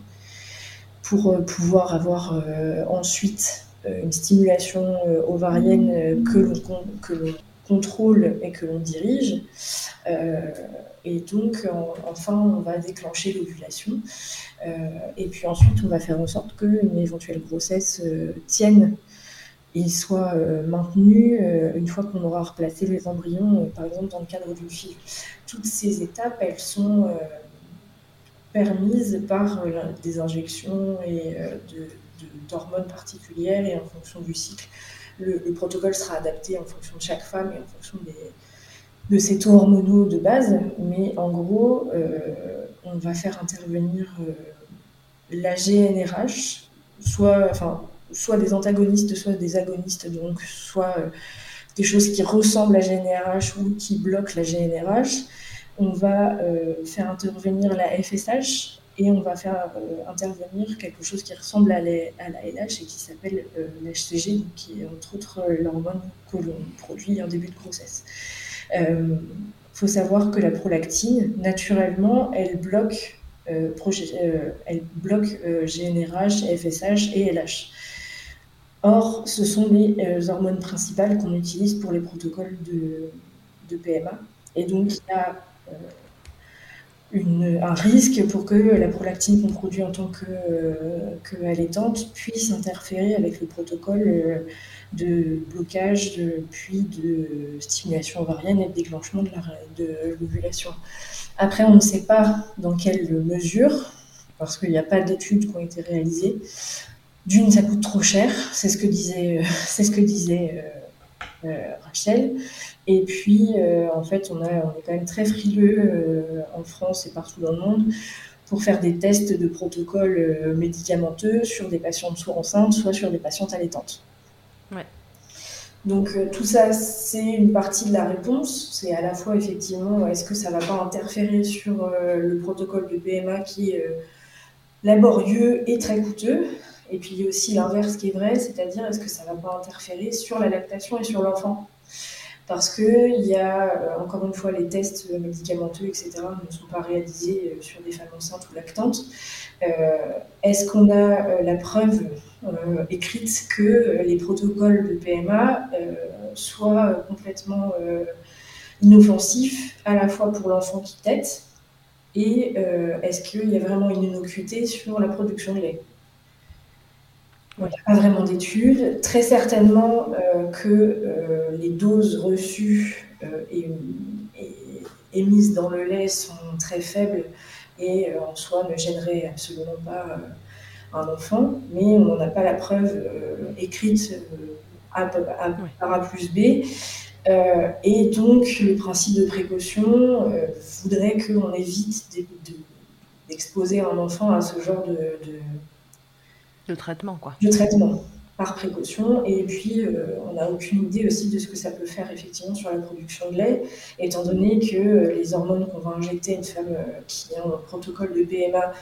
Speaker 2: pour euh, pouvoir avoir euh, ensuite euh, une stimulation ovarienne que l'on que l'on contrôle et que l'on dirige. et donc, enfin, on va déclencher l'ovulation. et puis ensuite, on va faire en sorte qu'une éventuelle grossesse tienne et soit maintenue une fois qu'on aura replacé les embryons, par exemple dans le cadre d'une fille. Toutes ces étapes, elles sont permise par euh, des injections et euh, d'hormones particulières et en fonction du cycle. Le, protocole sera adapté en fonction de chaque femme et en fonction des, de ses taux hormonaux de base, mais en gros, euh, on va faire intervenir la GNRH, soit, enfin, soit des antagonistes, soit des agonistes, donc soit des choses qui ressemblent à GNRH ou qui bloquent la GNRH on va euh, faire intervenir la FSH et on va faire euh, intervenir quelque chose qui ressemble à, la LH et qui s'appelle euh, l'HCG, qui est entre autres l'hormone que l'on produit en début de grossesse. Il faut savoir que la prolactine, naturellement, elle bloque, GNRH, FSH et LH. Or, ce sont les hormones principales qu'on utilise pour les protocoles de, de PMA. Et donc, il y a euh, un risque pour que la prolactine qu'on produit en tant que, euh, puisse interférer avec le protocole euh, de blocage, puis de stimulation ovarienne et de déclenchement de l'ovulation. Après, on ne sait pas dans quelle mesure, parce qu'il n'y a pas d'études qui ont été réalisées. D'une, ça coûte trop cher, c'est ce que disait, c'est ce que disait Rachel. Et puis, euh, en fait, on, a, on, est quand même très frileux euh, en France et partout dans le monde pour faire des tests de protocoles euh, médicamenteux sur des patientes soit enceintes, soit sur des patientes allaitantes. Ouais. Donc tout ça, c'est une partie de la réponse. C'est à la fois effectivement, est-ce que ça ne va pas interférer sur le protocole de PMA qui laborieux et très coûteux? Et puis il y a aussi l'inverse qui est vrai, c'est-à-dire est-ce que ça ne va pas interférer sur la lactation et sur l'enfant? Parce qu'il y a, euh, encore une fois, les tests médicamenteux, etc., ne sont pas réalisés euh, sur des femmes enceintes ou lactantes. Euh, est-ce qu'on a la preuve écrite que les protocoles de PMA soient complètement inoffensifs, à la fois pour l'enfant qui tète, et est-ce qu'il y a vraiment une innocuité sur la production de lait? Il n'y a pas vraiment d'études. Très certainement euh, que euh, les doses reçues euh, et, émises dans le lait sont très faibles et en soi ne gêneraient absolument pas un enfant, mais on n'a pas la preuve écrite A, par A plus B. et donc, le principe de précaution voudrait qu'on évite d'exposer un enfant à ce genre de
Speaker 1: de traitement, quoi.
Speaker 2: De traitement, par précaution. Et puis, euh, on n'a aucune idée aussi de ce que ça peut faire effectivement sur la production de lait, étant donné que euh, les hormones qu'on va injecter à une femme euh, qui a un protocole de PMA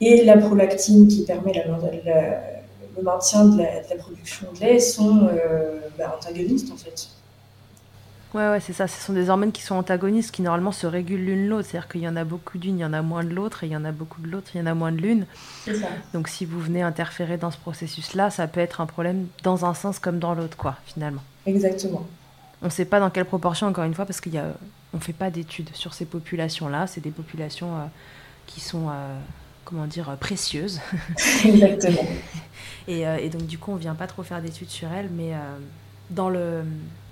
Speaker 2: et la prolactine qui permet le maintien de la, production de lait sont bah, antagonistes en fait.
Speaker 1: Ouais, ouais, c'est ça. Ce sont des hormones qui sont antagonistes, qui normalement se régulent l'une l'autre. C'est-à-dire qu'il y en a beaucoup d'une, il y en a moins de l'autre, et il y en a beaucoup de l'autre, il y en a moins de l'une. Donc si vous venez interférer dans ce processus-là, ça peut être un problème dans un sens comme dans l'autre, quoi, finalement.
Speaker 2: Exactement.
Speaker 1: On ne sait pas dans quelle proportion, encore une fois, parce qu'on ne fait pas d'études sur ces populations-là. C'est des populations euh, qui sont, euh, comment dire, euh, précieuses.
Speaker 2: Exactement.
Speaker 1: et, et, donc, du coup, on ne vient pas trop faire d'études sur elles, mais dans le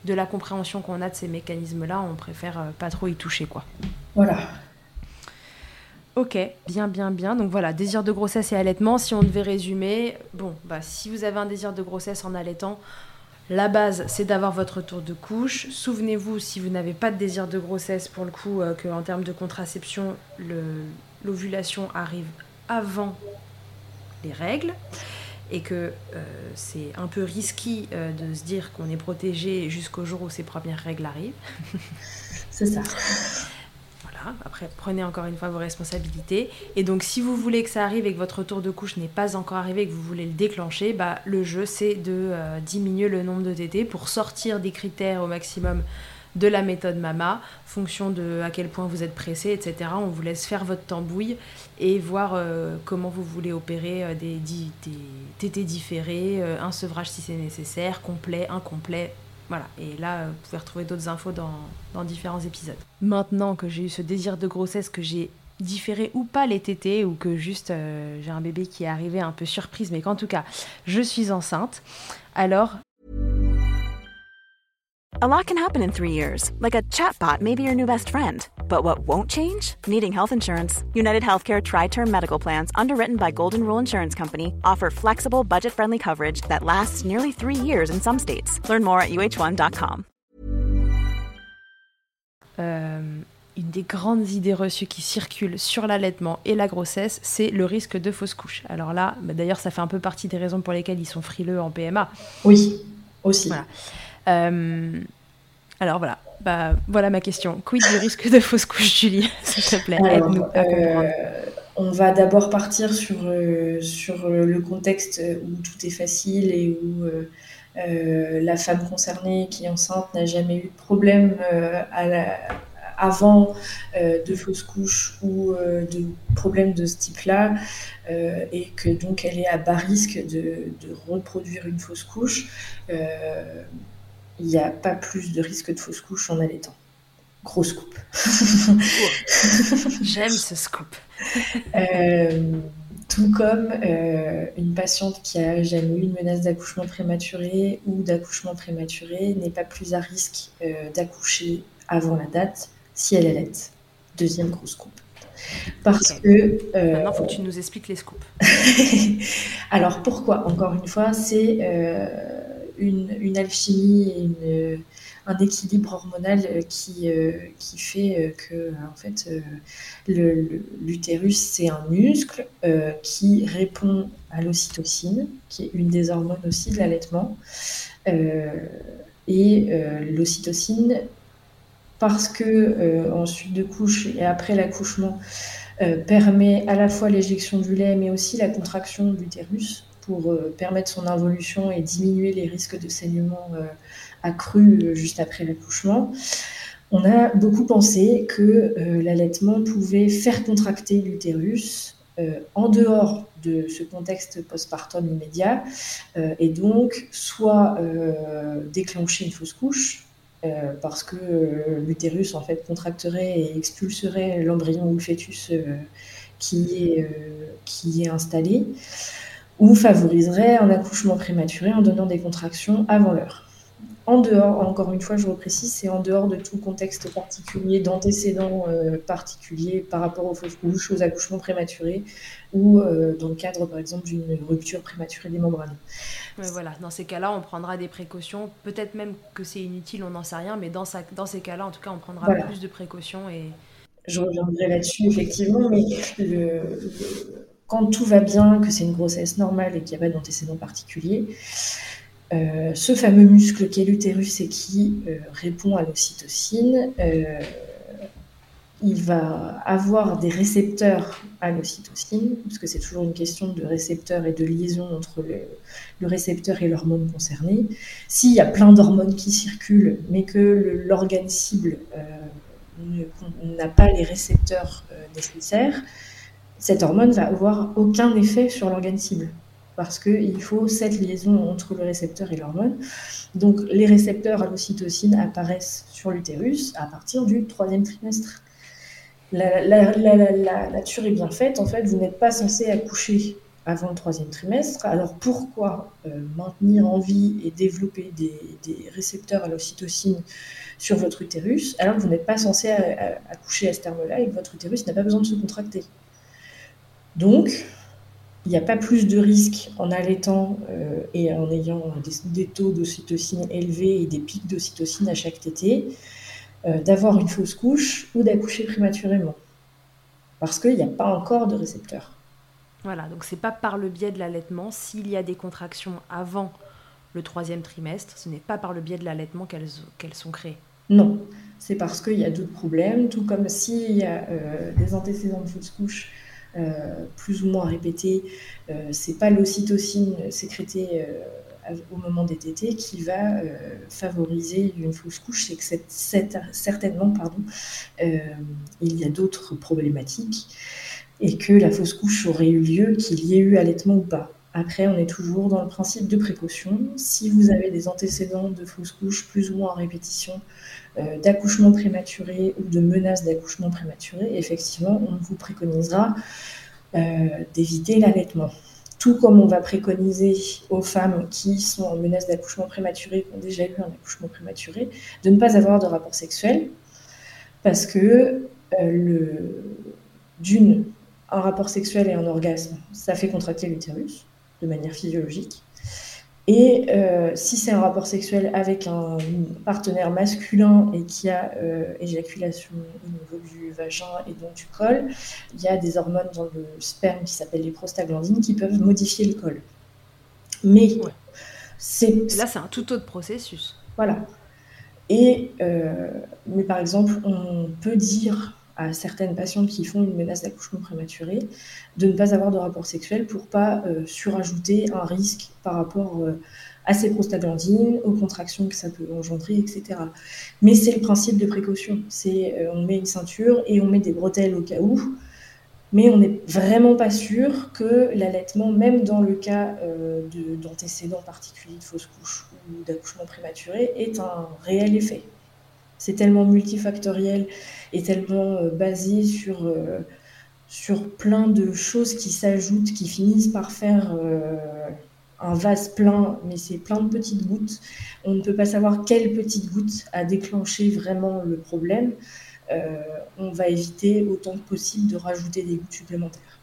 Speaker 1: de la compréhension qu'on a de ces mécanismes-là, on préfère euh, pas trop y toucher, quoi.
Speaker 2: Voilà.
Speaker 1: Ok, bien, bien, bien. Donc voilà, désir de grossesse et allaitement. Si on devait résumer, bon, bah, si vous avez un désir de grossesse en allaitant, la base, c'est d'avoir votre tour de couche. Souvenez-vous, si vous n'avez pas de désir de grossesse, pour le coup, euh, qu'en termes de contraception, l'ovulation arrive avant les règles et que euh, c'est un peu risqué euh, de se dire qu'on est protégé jusqu'au jour où ces premières règles arrivent.
Speaker 2: c'est ça.
Speaker 1: Voilà, après prenez encore une fois vos responsabilités. Et donc si vous voulez que ça arrive et que votre tour de couche n'est pas encore arrivé et que vous voulez le déclencher, bah, le jeu c'est de euh, diminuer le nombre de TT pour sortir des critères au maximum de la méthode MAMA, fonction de à quel point vous êtes pressé, etc. On vous laisse faire votre tambouille et voir euh, comment vous voulez opérer euh, des, des, TT différés, euh, un sevrage si c'est nécessaire, complet, incomplet. Voilà, et là, vous pouvez retrouver d'autres infos dans, dans différents épisodes. Maintenant que j'ai eu ce désir de grossesse, que j'ai différé ou pas les tétés, ou que juste j'ai un bébé qui est arrivé un peu surprise, mais qu'en tout cas, je suis enceinte, alors
Speaker 3: A lot can happen in three years, like a chatbot may be your new best friend. But what won't change? Needing health insurance. United Healthcare Tri Term Medical Plans, underwritten by Golden Rule Insurance Company, offer flexible, budget friendly coverage that lasts nearly three years in some states. Learn more at uh1.com.
Speaker 1: Euh, une des grandes idées reçues qui circulent sur l'allaitement et la grossesse, c'est le risque de fausse couche. Alors là, bah d'ailleurs, ça fait un peu partie des raisons pour lesquelles ils sont frileux en PMA.
Speaker 2: Oui, aussi.
Speaker 1: Voilà. Euh, alors voilà, bah, voilà ma question. Quid du risque de fausse couche, Julie S'il te plaît, aide-nous à comprendre.
Speaker 2: Euh, on va d'abord partir sur, euh, sur le contexte où tout est facile et où la femme concernée qui est enceinte n'a jamais eu de problème avant de fausse couche ou de problème de ce type-là, et que donc elle est à bas risque de, de reproduire une fausse couche il n'y a pas plus de risque de fausse couche en allaitant. Gros scoop.
Speaker 1: J'aime ce scoop.
Speaker 2: Euh, tout comme euh, une patiente qui a jamais eu une menace d'accouchement prématuré ou d'accouchement prématuré n'est pas plus à risque euh, d'accoucher avant la date si elle allait. Deuxième gros scoop. Parce que.
Speaker 1: Maintenant, il faut que tu nous expliques les scoops.
Speaker 2: Alors, pourquoi? Encore une fois, c'est une, alchimie et un équilibre hormonal qui, euh, qui fait euh, que en fait l'utérus c'est un muscle euh, qui répond à l'ocytocine qui est une des hormones aussi de l'allaitement. Et l'ocytocine parce que en suite de couche et après l'accouchement permet à la fois l'éjection du lait, mais aussi la contraction de l'utérus pour permettre son involution et diminuer les risques de saignement accrus juste après l'accouchement. On a beaucoup pensé que l'allaitement pouvait faire contracter l'utérus en dehors de ce contexte postpartum immédiat et donc soit déclencher une fausse couche euh, parce que euh, l'utérus en fait contracterait et expulserait l'embryon ou le fœtus euh, qui, est, qui est installé, ou favoriserait un accouchement prématuré en donnant des contractions avant l'heure en dehors, encore une fois, je reprécise, c'est en dehors de tout contexte particulier, d'antécédents euh, particuliers par rapport aux fausses couches, aux accouchements prématurés ou euh, dans le cadre, par exemple, d'une rupture prématurée des membranes.
Speaker 1: voilà, dans ces cas-là, on prendra des précautions. Peut-être même que c'est inutile, on n'en sait rien, mais dans, dans ces cas-là, en tout cas, on prendra plus de précautions. Et...
Speaker 2: Je reviendrai là-dessus, effectivement, mais quand tout va bien, que c'est une grossesse normale et qu'il n'y a pas d'antécédents particuliers, euh, ce fameux muscle qui est l'utérus et qui euh, répond à l'ocytocine, euh, il va avoir des récepteurs à l'ocytocine, parce que c'est toujours une question de récepteurs et de liaison entre le, récepteur et l'hormone concernée. S'il y a plein d'hormones qui circulent, mais que l'organe cible n'a pas les récepteurs nécessaires, cette hormone va avoir aucun effet sur l'organe cible parce qu'il faut cette liaison entre le récepteur et l'hormone. Donc les récepteurs à l'ocytocine apparaissent sur l'utérus à partir du troisième trimestre. La, nature est bien faite, en fait, vous n'êtes pas censé accoucher avant le troisième trimestre. Alors pourquoi euh, maintenir en vie et développer des, récepteurs à l'ocytocine sur votre utérus alors que vous n'êtes pas censé accoucher à ce terme-là et que votre utérus n'a pas besoin de se contracter? Donc, il n'y a pas plus de risque en allaitant euh, et en ayant des, taux d'ocytocine élevés et des pics d'ocytocine à chaque tétée euh, d'avoir une fausse couche ou d'accoucher prématurément. Parce qu'il n'y a pas encore de récepteur.
Speaker 1: Voilà, donc c'est pas par le biais de l'allaitement. S'il y a des contractions avant le troisième trimestre, ce n'est pas par le biais de l'allaitement qu'elles sont créées.
Speaker 2: Non, c'est parce qu'il y a d'autres problèmes, tout comme s'il y a euh, des antécédents de fausse couche plus ou moins répétée, euh, c'est pas l'ocytocine sécrétée euh, au moment des tétés qui va favoriser une fausse couche, c'est que certainement, il y a d'autres problématiques et que la fausse couche aurait eu lieu, qu'il y ait eu allaitement ou pas. Après, on est toujours dans le principe de précaution. Si vous avez des antécédents de fausse couche plus ou moins en répétition, euh, d'accouchement prématuré ou de menaces d'accouchement prématuré, effectivement, on vous préconisera euh, d'éviter l'allaitement. Tout comme on va préconiser aux femmes qui sont en menace d'accouchement prématuré, qui ont déjà eu un accouchement prématuré, de ne pas avoir de rapport sexuel, parce que euh, d'une, un rapport sexuel et un orgasme, ça fait contracter l'utérus de manière physiologique. Et euh, si c'est un rapport sexuel avec un partenaire masculin et qui a euh, éjaculation au niveau du vagin et donc du col, il y a des hormones dans le sperme qui s'appellent les prostaglandines qui peuvent modifier le col.
Speaker 1: Mais c'est là c'est un tout autre processus.
Speaker 2: Voilà. Et euh, mais par exemple, on peut dire à certaines patientes qui font une menace d'accouchement prématuré de ne pas avoir de rapport sexuel pour pas euh, surajouter un risque par rapport euh, à ces prostaglandines, aux contractions que ça peut engendrer, etc. Mais c'est le principe de précaution. C'est euh, on met une ceinture et on met des bretelles au cas où, mais on n'est vraiment pas sûr que l'allaitement, même dans le cas d'antécédents particuliers de fausse couche ou d'accouchement prématuré, ait un réel effet c'est tellement multifactoriel et tellement euh, basé sur, euh, sur plein de choses qui s'ajoutent, qui finissent par faire euh, un vase plein, mais c'est plein de petites gouttes. On ne peut pas savoir quelle petite goutte a déclenché vraiment le problème. on va éviter autant que possible de rajouter des gouttes supplémentaires.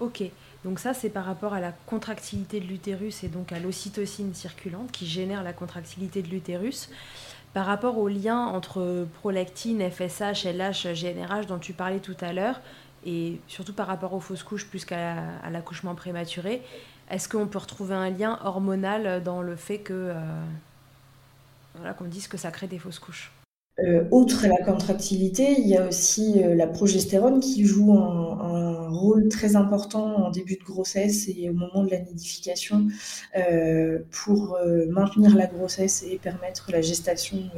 Speaker 1: Ok, donc ça c'est par rapport à la contractilité de l'utérus et donc à l'ocytocine circulante qui génère la contractilité de l'utérus. Par rapport au lien entre prolactine, FSH, LH, GNRH dont tu parlais tout à l'heure, et surtout par rapport aux fausses couches plus qu'à l'accouchement prématuré, est-ce qu'on peut retrouver un lien hormonal dans le fait que euh, voilà, qu'on dise que ça crée des fausses couches?
Speaker 2: Euh, outre la contractilité, il y a aussi euh, la progestérone qui joue un, rôle très important en début de grossesse et au moment de la nidification euh, pour maintenir la grossesse et permettre la gestation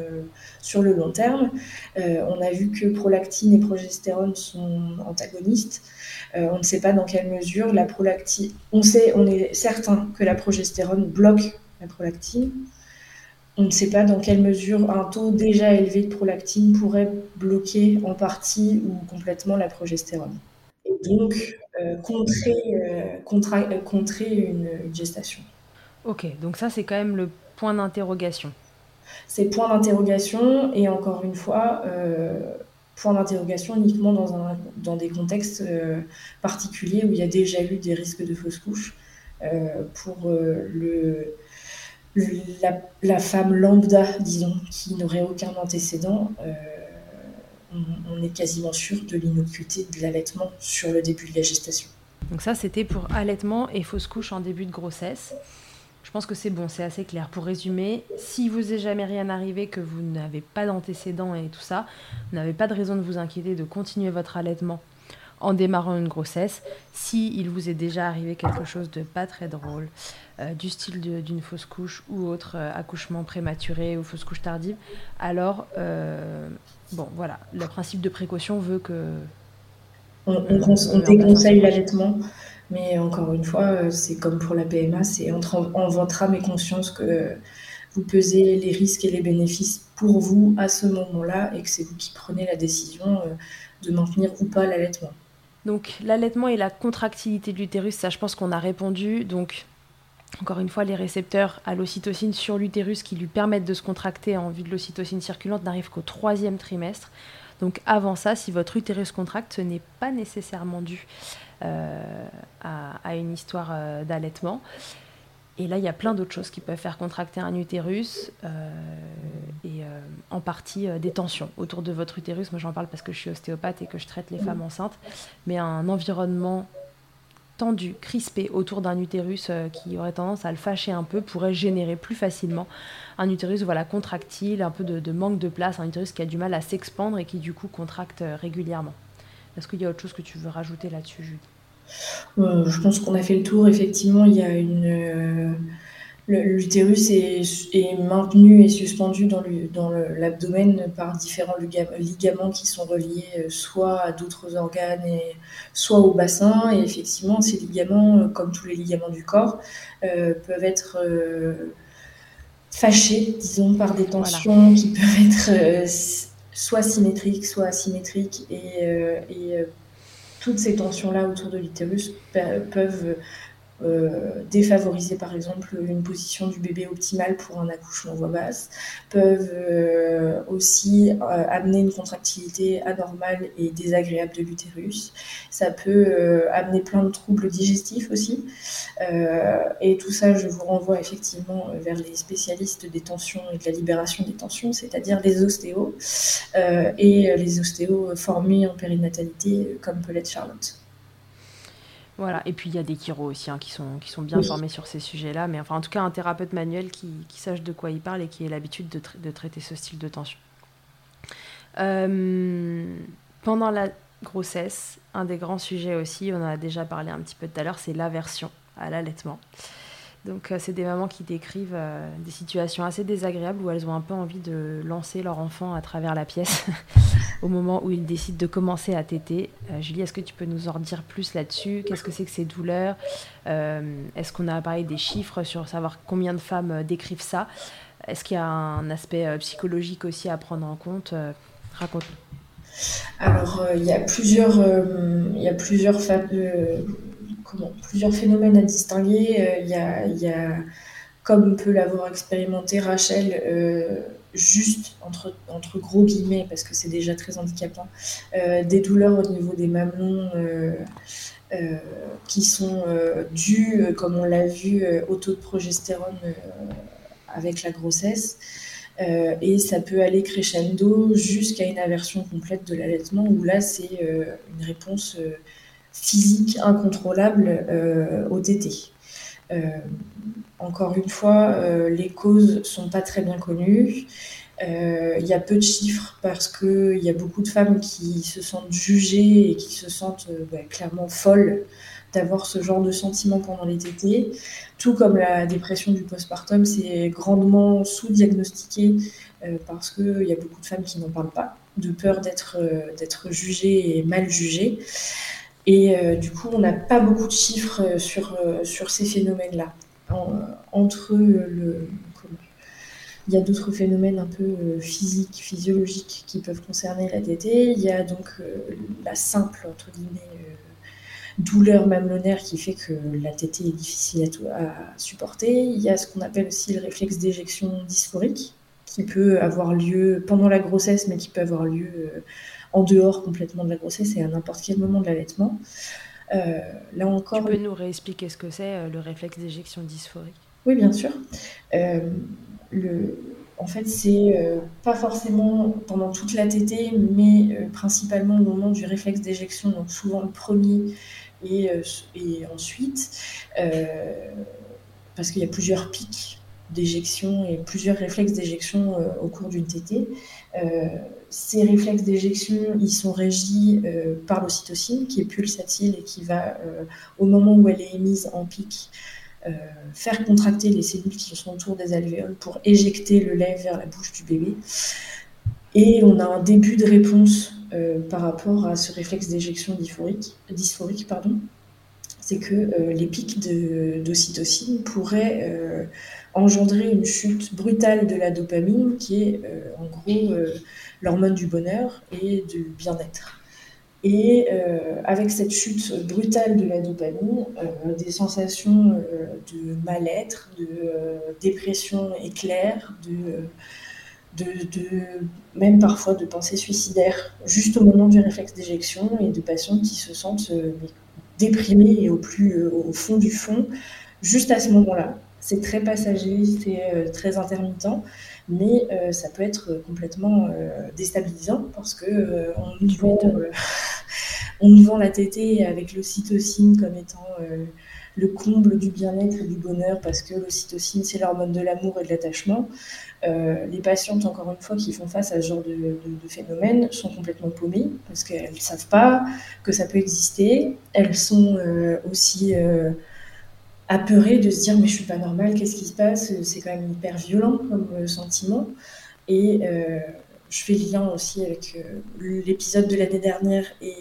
Speaker 2: sur le long terme. on a vu que prolactine et progestérone sont antagonistes. on ne sait pas dans quelle mesure la prolactine. On on est certain que la progestérone bloque la prolactine. On ne sait pas dans quelle mesure un taux déjà élevé de prolactine pourrait bloquer en partie ou complètement la progestérone. Et donc, euh, contrer, euh, euh, contrer une, gestation.
Speaker 1: Ok, donc ça c'est quand même le point d'interrogation.
Speaker 2: C'est point d'interrogation et encore une fois, point d'interrogation uniquement dans, un, dans des contextes particuliers où il y a déjà eu des risques de fausse couche. pour le, la, femme lambda, disons, qui n'aurait aucun antécédent, euh, on, est quasiment sûr de l'innocuité de l'allaitement sur le début de la gestation.
Speaker 1: Donc ça, c'était pour allaitement et fausse couche en début de grossesse. Je pense que c'est bon, c'est assez clair. Pour résumer, si vous n'est jamais rien arrivé, que vous n'avez pas d'antécédent et tout ça, vous n'avez pas de raison de vous inquiéter de continuer votre allaitement en démarrant une grossesse. Si il vous est déjà arrivé quelque chose de pas très drôle, euh, du style d'une fausse couche ou autre euh, accouchement prématuré ou fausse couche tardive, alors, euh, bon, voilà, le principe de précaution veut que...
Speaker 2: On, déconseille l'allaitement, mais encore une fois, c'est comme pour la PMA, c'est entre en, votre âme et conscience que vous pesez les risques et les bénéfices pour vous à ce moment-là et que c'est vous qui prenez la décision de maintenir ou pas l'allaitement.
Speaker 1: Donc l'allaitement et la contractilité de l'utérus, ça je pense qu'on a répondu. Donc encore une fois, les récepteurs à l'ocytocine sur l'utérus qui lui permettent de se contracter en vue de l'ocytocine circulante n'arrivent qu'au troisième trimestre. Donc avant ça, si votre utérus contracte, ce n'est pas nécessairement dû euh, à, une histoire euh, d'allaitement. Et là, il y a plein d'autres choses qui peuvent faire contracter un utérus euh, et en partie des tensions autour de votre utérus. Moi, j'en parle parce que je suis ostéopathe et que je traite les femmes enceintes. Mais un environnement tendu, crispé autour d'un utérus euh, qui aurait tendance à le fâcher un peu pourrait générer plus facilement un utérus voilà, contractile, un peu de, manque de place, un utérus qui a du mal à s'expandre et qui du coup contracte euh, régulièrement. Est-ce qu'il y a autre chose que tu veux rajouter là-dessus, Julie?
Speaker 2: Euh, Je pense qu'on a fait le tour. Effectivement, il y a une L'utérus est, maintenu et suspendu dans l'abdomen par différents ligaments qui sont reliés euh, soit à d'autres organes, et, soit au bassin. Et effectivement, ces ligaments, euh, comme tous les ligaments du corps, euh, peuvent être fâchés, disons, par des tensions qui peuvent être soit symétriques, soit asymétriques. Et, et toutes ces tensions-là autour de l'utérus peuvent euh, défavoriser par exemple une position du bébé optimale pour un accouchement voix basse, peuvent euh, aussi euh, amener une contractilité anormale et désagréable de l'utérus. Ça peut amener plein de troubles digestifs aussi. et tout ça, je vous renvoie effectivement vers les spécialistes des tensions et de la libération des tensions, c'est-à-dire les ostéos et les ostéos formés en périnatalité comme peut l'être Charlotte.
Speaker 1: Voilà, et puis il y a des chiros aussi hein, qui, sont, qui sont bien formés sur ces sujets-là, mais enfin en tout cas un thérapeute manuel qui, qui sache de quoi il parle et qui ait l'habitude de, de, traiter ce style de tension. Euh, pendant la grossesse, un des grands sujets aussi, on en a déjà parlé un petit peu tout à l'heure, c'est l'aversion à l'allaitement. Donc euh, c'est des mamans qui décrivent euh, des situations assez désagréables où elles ont un peu envie de lancer leur enfant à travers la pièce au moment où ils décident de commencer à téter. Euh, Julie, est-ce que tu peux nous en dire plus là-dessus? Qu'est-ce que c'est que ces douleurs? Est-ce qu'on a parlé des chiffres sur savoir combien de femmes décrivent ça? Est-ce qu'il y a un aspect psychologique aussi à prendre en compte? Raconte-nous.
Speaker 2: Alors, il y a plusieurs, il y a plusieurs plusieurs phénomènes à distinguer. Euh, il y, a, comme peut l'avoir expérimenté Rachel, euh, juste entre, entre gros guillemets, parce que c'est déjà très handicapant, euh, des douleurs au niveau des mamelons qui sont dues, comme on l'a vu, au taux de progestérone avec la grossesse. et ça peut aller crescendo jusqu'à une aversion complète de l'allaitement, où là, c'est une réponse physique incontrôlable euh, au TT. Euh, encore une fois, euh, les causes sont pas très bien connues. Il y a peu de chiffres parce qu'il y a beaucoup de femmes qui se sentent jugées et qui se sentent bah, clairement folles d'avoir ce genre de sentiment pendant les tétés. Tout comme la dépression du postpartum, c'est grandement sous-diagnostiqué parce qu'il y a beaucoup de femmes qui n'en parlent pas, de peur d'être jugées et mal jugées. Et euh, du coup, on n'a pas beaucoup de chiffres sur, sur ces phénomènes-là. entre le. Il y a d'autres phénomènes un peu physiques, physiologiques qui peuvent concerner la tétée. Il y a donc la simple, entre guillemets, douleur mamelonnaire qui fait que la tétée est difficile à, supporter. Il y a ce qu'on appelle aussi le réflexe d'éjection dysphorique qui peut avoir lieu pendant la grossesse, mais qui peut avoir lieu euh, en dehors complètement de la grossesse et à n'importe quel moment de l'allaitement.
Speaker 1: Euh, là encore. Tu peux nous réexpliquer ce que c'est euh, le réflexe d'éjection dysphorique?
Speaker 2: Oui, bien sûr. le, en fait, c'est pas forcément pendant toute la tétée, mais principalement au moment du réflexe d'éjection, donc souvent le premier et, et ensuite, parce qu'il y a plusieurs pics d'éjection et plusieurs réflexes d'éjection euh, au cours d'une tétée. Euh, ces réflexes d'éjection, ils sont régis euh, par l'ocytocine qui est pulsatile et qui va, au moment où elle est émise en pic, faire contracter les cellules qui sont autour des alvéoles pour éjecter le lait vers la bouche du bébé. Et on a un début de réponse par rapport à ce réflexe d'éjection dysphorique, pardon, c'est que les pics d'ocytocine pourraient engendrer une chute brutale de la dopamine, qui est euh, en gros euh, l'hormone du bonheur et du bien-être. Et euh, avec cette chute brutale de la dopamine, des sensations de mal-être, de dépression éclair, de, de, même parfois de pensées suicidaires, juste au moment du réflexe d'éjection, et de patients qui se sentent déprimés et au, plus, au fond du fond, juste à ce moment-là. C'est très passager, c'est euh, très intermittent, mais euh, ça peut être complètement euh, déstabilisant parce que on, nous vend, on nous vend la tétée avec l'ocytocine comme étant le comble du bien-être et du bonheur parce que l'ocytocine, c'est l'hormone de l'amour et de l'attachement. les patientes, encore une fois, qui font face à ce genre de, phénomène sont complètement paumées parce qu'elles ne savent pas que ça peut exister. Elles sont aussi apeuré de se dire mais je suis pas normale, qu'est-ce qui se passe? C'est quand même hyper violent comme euh, sentiment. Et euh, je fais le lien aussi avec euh, l'épisode de l'année dernière et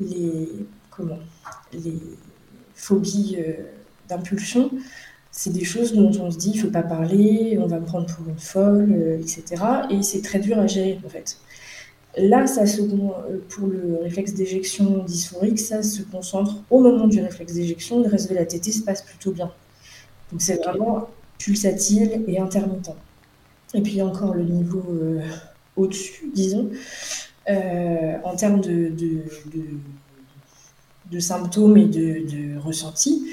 Speaker 2: les comment les phobies d'impulsion. C'est des choses dont on se dit il faut pas parler, on va prendre pour une folle, etc. Et c'est très dur à gérer en fait. Là, ça se, pour le réflexe d'éjection dysphorique, ça se concentre au moment du réflexe d'éjection. Le reste de la tétée se passe plutôt bien. Donc c'est vraiment pulsatile et intermittent. Et puis encore le niveau euh, au-dessus, disons, euh, en termes de, de, symptômes et de, ressentis.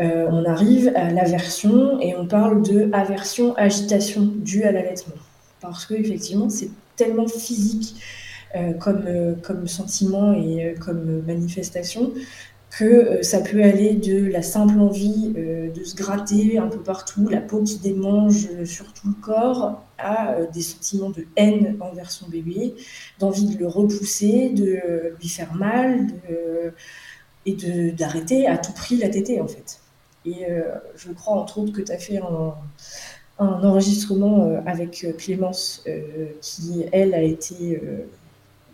Speaker 2: Euh, on arrive à l'aversion et on parle de aversion-agitation due à l'allaitement. Parce que effectivement, c'est tellement physique euh, comme, euh, comme sentiment et euh, comme manifestation que ça peut aller de la simple envie de se gratter un peu partout, la peau qui démange sur tout le corps, à des sentiments de haine envers son bébé, d'envie de le repousser, de lui faire mal, de, et d'arrêter à tout prix la tétée en fait. Et je crois entre autres que tu as fait un, un enregistrement euh, avec euh, Clémence, euh, qui, elle, a été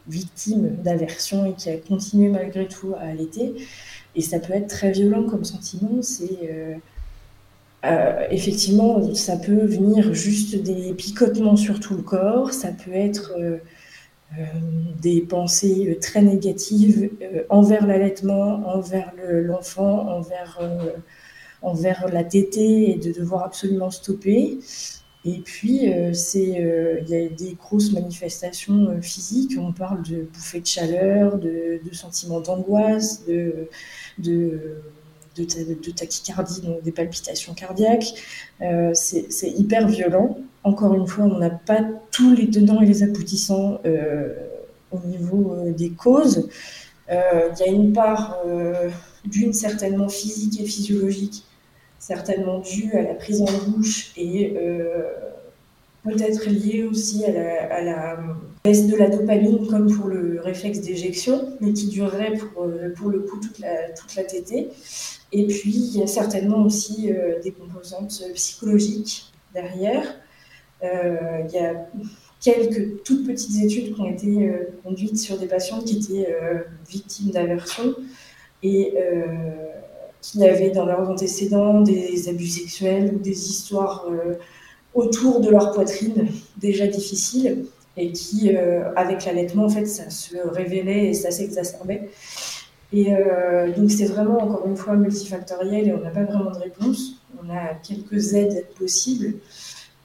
Speaker 2: victime d'aversion et qui a continué malgré tout à allaiter. Et ça peut être très violent comme sentiment. C'est effectivement, ça peut venir juste des picotements sur tout le corps. Ça peut être des pensées très négatives envers l'allaitement, envers l'enfant, envers envers la tétée et de devoir absolument stopper. Et puis, euh, c'est, euh, il y a des grosses manifestations euh, physiques. On parle de bouffées de chaleur, de, sentiments d'angoisse, de, de, de, tachycardie, donc des palpitations cardiaques. c'est hyper violent. Encore une fois, on n'a pas tous les tenants et les aboutissants au niveau des causes. Il y a une part d'une certainement physique et physiologique certainement dû à la prise en bouche et euh, peut-être lié aussi à la, baisse de la dopamine comme pour le réflexe d'éjection, mais qui durerait pour, pour le coup toute la, toute la. Et puis, il y a certainement aussi des composantes psychologiques derrière. il y a quelques toutes petites études qui ont été euh, conduites sur des patients qui étaient euh, victimes d'aversion et euh, qui avaient dans leurs antécédents des abus sexuels ou des histoires autour de leur poitrine déjà difficiles et qui, avec l'allaitement, en fait, ça se révélait et ça s'exacerbait. Et donc, c'est vraiment, encore une fois, multifactoriel et on n'a pas vraiment de réponse. On a quelques aides possibles.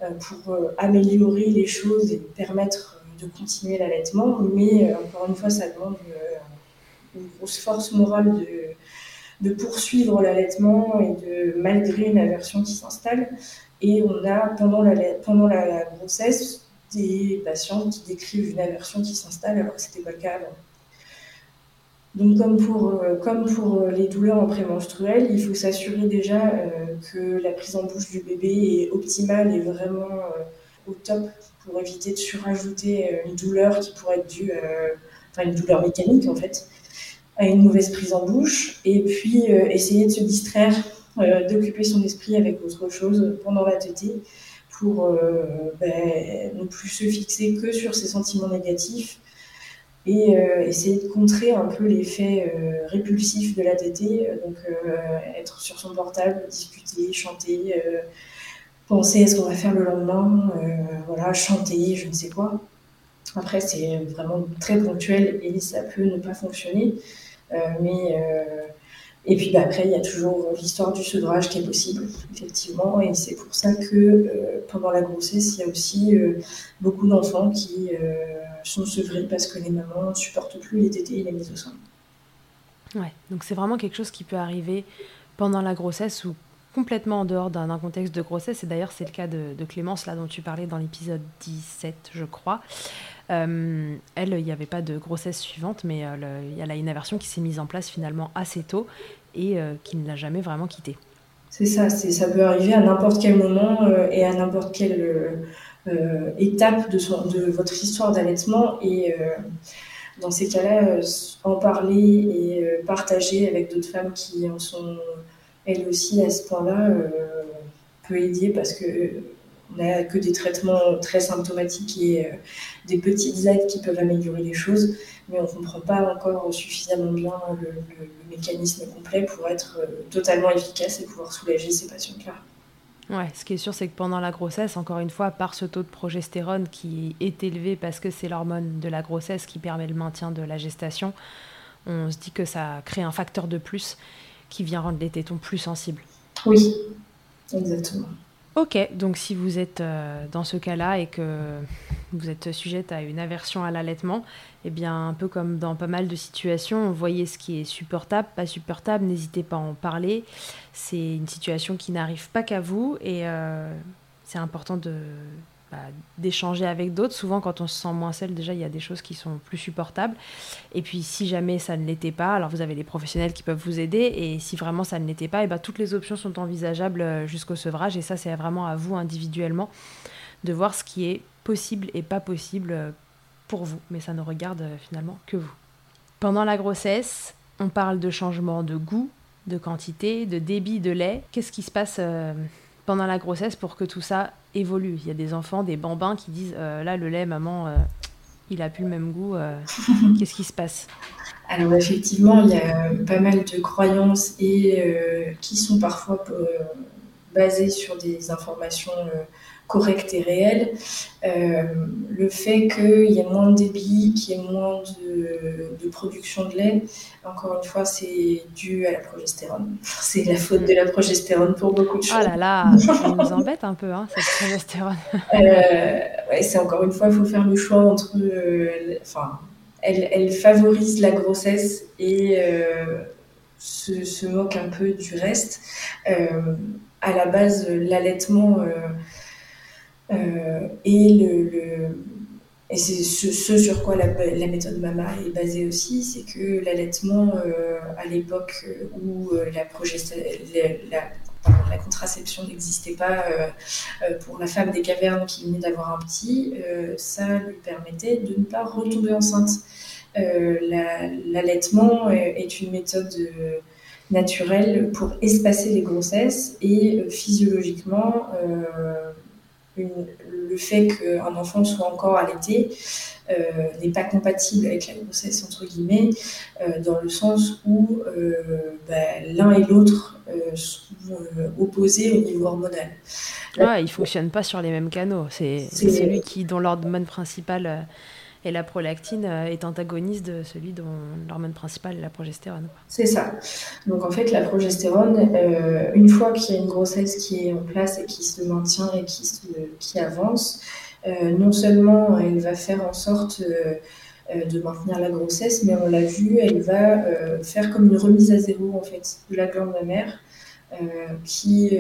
Speaker 2: Euh, pour euh, améliorer les choses et permettre de continuer l'allaitement. Mais euh, encore une fois, ça demande une grosse force morale de, de poursuivre l'allaitement et de malgré une aversion qui s'installe. Et on a pendant la, pendant la, grossesse des patients qui décrivent une aversion qui s'installe alors que ce n'était pas le cas avant. Donc comme pour, euh, comme pour euh, les douleurs en prémenstruel, il faut s'assurer déjà euh, que la prise en bouche du bébé est optimale et vraiment au top pour éviter de surajouter une douleur qui pourrait être due, enfin une douleur mécanique en fait, à une mauvaise prise en bouche. Et puis essayer de se distraire, d'occuper son esprit avec autre chose pendant la tétée pour ben, ne plus se fixer que sur ses sentiments négatifs et euh, essayer de contrer un peu l'effet euh, répulsif de la euh, donc être sur son portable, discuter, chanter, penser à ce qu'on va faire le lendemain, voilà, chanter, je ne sais quoi. Après, c'est vraiment très ponctuel et ça peut ne pas fonctionner. Mais, et puis bah, après, il y a toujours l'histoire du sevrage qui est possible, effectivement. Et c'est pour ça que pendant la grossesse, il y a aussi beaucoup d'enfants qui sont sevrés parce que les mamans ne supportent plus les tétés et les mises au sein.
Speaker 1: Ouais, donc c'est vraiment quelque chose qui peut arriver pendant la grossesse ou complètement en dehors d'un contexte de grossesse. Et d'ailleurs, c'est le cas de, Clémence, là, dont tu parlais dans l'épisode 17, je crois. Euh, elle, il n'y avait pas de grossesse suivante, mais il y a une aversion qui s'est mise en place finalement assez tôt et euh, qui ne l'a jamais vraiment quittée.
Speaker 2: C'est ça, ça peut arriver à n'importe quel moment euh, et à n'importe quel euh, étape de, de votre histoire d'allaitement et euh, dans ces cas-là, euh, en parler et partager avec d'autres femmes qui en sont elles aussi à ce point-là peut aider parce que on n'a que des traitements très symptomatiques et des petites aides qui peuvent améliorer les choses, mais on ne comprend pas encore suffisamment bien le, le, mécanisme complet pour être totalement efficace et pouvoir soulager ces patients-là.
Speaker 1: Ouais, ce qui est sûr, c'est que pendant la grossesse, encore une fois, par ce taux de progestérone qui est élevé parce que c'est l'hormone de la grossesse qui permet le maintien de la gestation, on se dit que ça crée un facteur de plus qui vient rendre les tétons plus sensibles.
Speaker 2: Oui, exactement.
Speaker 1: Ok, donc si vous êtes euh, dans ce cas-là et que vous êtes sujette à une aversion à l'allaitement, eh bien, un peu comme dans pas mal de situations, voyez ce qui est supportable, pas supportable, n'hésitez pas à en parler. C'est une situation qui n'arrive pas qu'à vous et euh, c'est important de, bah, d'échanger avec d'autres. Souvent, quand on se sent moins seul, déjà, il y a des choses qui sont plus supportables. Et puis, si jamais ça ne l'était pas, alors vous avez des professionnels qui peuvent vous aider. Et si vraiment ça ne l'était pas, et bah, toutes les options sont envisageables euh, jusqu'au sevrage. Et ça, c'est vraiment à vous individuellement de voir ce qui est possible et pas possible euh, pour vous. Mais ça ne regarde euh, finalement que vous. Pendant la grossesse, on parle de changement de goût, de quantité, de débit de lait. Qu'est-ce qui se passe pendant la grossesse pour que tout ça évolue. Il y a des enfants, des bambins qui disent euh, là le lait, maman, euh, il a plus le même goût. Euh, qu'est-ce qui se passe?
Speaker 2: Alors effectivement, il y a pas mal de croyances et qui sont parfois basées sur des informations correcte et réelle. Euh, le fait qu'il y ait moins de débit, qu'il y ait moins de, production de lait, encore une fois, c'est dû à la progestérone. C'est la faute de la progestérone pour beaucoup de choses.
Speaker 1: Oh là là, ça nous embête un peu, hein, cette progestérone.
Speaker 2: euh, ouais, c'est encore une fois, il faut faire le choix entre. Euh, enfin, elle, elle, favorise la grossesse et euh, se, se, moque un peu du reste. à la base, l'allaitement euh, et le, et c'est ce, sur quoi la, méthode MAMA est basée aussi, c'est que l'allaitement, euh, à l'époque où euh, la, la contraception n'existait pas pour la femme des cavernes qui venait d'avoir un petit, ça lui permettait de ne pas retomber enceinte. L'allaitement est une méthode naturelle pour espacer les grossesses et physiologiquement le fait qu'un enfant soit encore allaité euh, n'est pas compatible avec la grossesse, entre guillemets, euh, dans le sens où euh, bah, l'un et l'autre sont opposés au niveau hormonal.
Speaker 1: Ouais, ils ne fonctionnent pas sur les mêmes canaux. C'est celui qui, dont l'hormone principale et la prolactine euh, est antagoniste de celui dont l'hormone principale est la progestérone.
Speaker 2: C'est ça. Donc en fait, la progestérone, euh, une fois qu'il y a une grossesse qui est en place et qui se maintient et qui, avance, euh, non seulement elle va faire en sorte de maintenir la grossesse, mais on l'a vu, elle va faire comme une remise à zéro en fait de la glande mammaire qui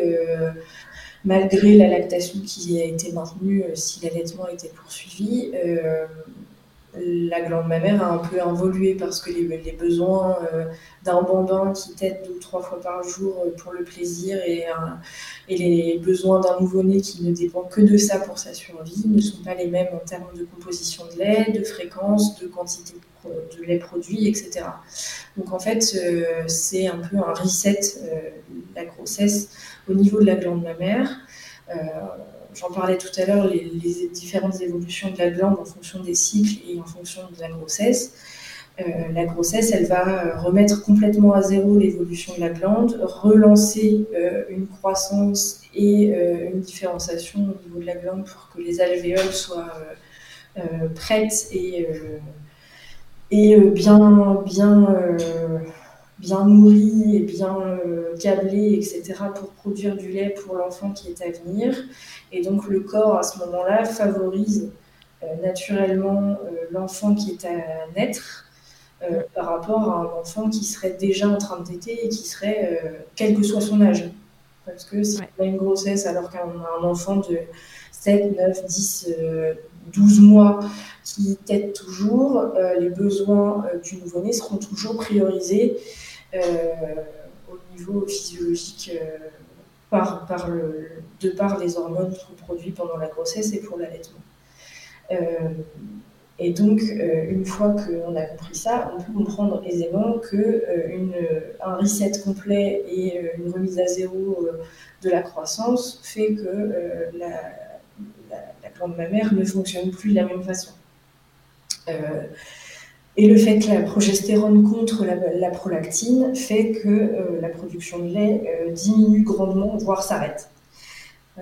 Speaker 2: malgré la lactation qui a été maintenue si l'allaitement était poursuivi, la glande mammaire a un peu involué parce que les, besoins euh, d'un bambin qui tète deux ou trois fois par jour euh, pour le plaisir et, et les besoins d'un nouveau-né qui ne dépend que de ça pour sa survie ne sont pas les mêmes en termes de composition de lait, de fréquence, de quantité de lait produit, etc. Donc en fait, euh, c'est un peu un reset, la grossesse, au niveau de la glande mammaire j'en parlais tout à l'heure, les, différentes évolutions de la glande en fonction des cycles et en fonction de la grossesse. Euh, la grossesse, elle va euh, remettre complètement à zéro l'évolution de la glande, relancer euh, une croissance et une différenciation au niveau de la glande pour que les alvéoles soient prêtes et, et bien, bien bien nourri et bien euh, câblé, etc., pour produire du lait pour l'enfant qui est à venir. Et donc le corps, à ce moment-là, favorise euh, naturellement euh, l'enfant qui est à naître par rapport à un enfant qui serait déjà en train de téter et qui serait, quel que soit son âge. Parce que si on a une grossesse alors qu'on a un enfant de 7, 9, 10, 12 mois qui tète toujours, les besoins du nouveau-né seront toujours priorisés euh, au niveau physiologique euh, de par les hormones qu'on pendant la grossesse et pour l'allaitement. Euh, et donc, une fois qu'on a compris ça, on peut comprendre aisément qu'un un reset complet et une remise à zéro de la croissance fait que la, la, la, glande mammaire ne fonctionne plus de la même façon. Et le fait que la progestérone contre la, prolactine fait que euh, la production de lait euh, diminue grandement, voire s'arrête. Euh,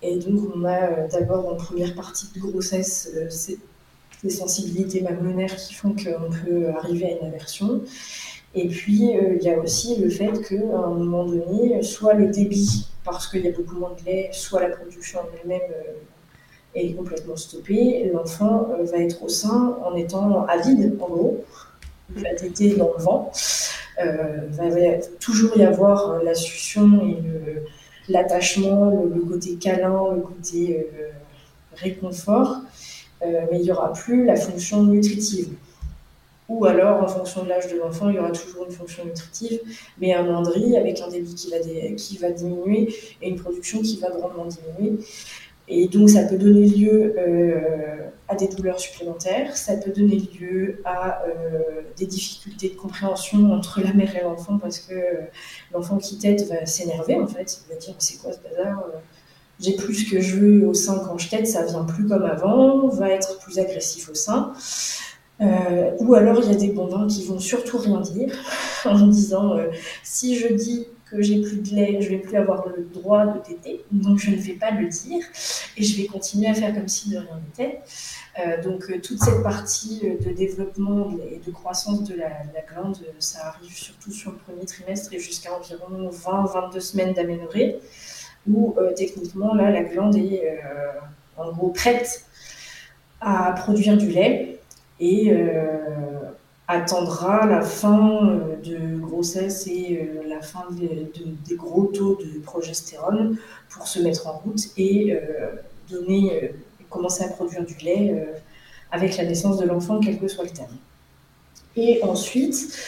Speaker 2: et donc on a d'abord en première partie de grossesse ces, sensibilités mammonaires qui font qu'on peut arriver à une aversion. Et puis il y a aussi le fait qu'à un moment donné, soit le débit, parce qu'il y a beaucoup moins de lait, soit la production en elle-même est complètement stoppé, l'enfant euh, va être au sein en étant avide, en gros, il va téter dans le vent. Euh, va, toujours y avoir euh, la succion et l'attachement, le, côté câlin, le côté réconfort, mais il n'y aura plus la fonction nutritive. Ou alors, en fonction de l'âge de l'enfant, il y aura toujours une fonction nutritive, mais un mandri avec un débit qui va diminuer et une production qui va grandement diminuer. Et donc, ça peut donner lieu euh, à des douleurs supplémentaires, ça peut donner lieu à euh, des difficultés de compréhension entre la mère et l'enfant parce que l'enfant qui tète va s'énerver en fait. Il va dire C'est quoi ce bazar J'ai plus ce que je veux au sein quand je tète, ça vient plus comme avant, va être plus agressif au sein. Euh, ou alors il y a des bambins qui vont surtout rien dire en disant si je dis que j'ai plus de lait, je vais plus avoir le droit de téter, donc je ne vais pas le dire et je vais continuer à faire comme si de rien n'était. Euh, donc euh, toute cette partie euh, de développement et de croissance de la, glande, ça arrive surtout sur le premier trimestre et jusqu'à environ 20-22 semaines d'aménorrhée, où techniquement là la glande est en gros prête à produire du lait et attendra la fin euh, de grossesse et euh, la fin des gros taux de progestérone pour se mettre en route et euh, commencer à produire du lait avec la naissance de l'enfant, quel que soit le terme. Et ensuite,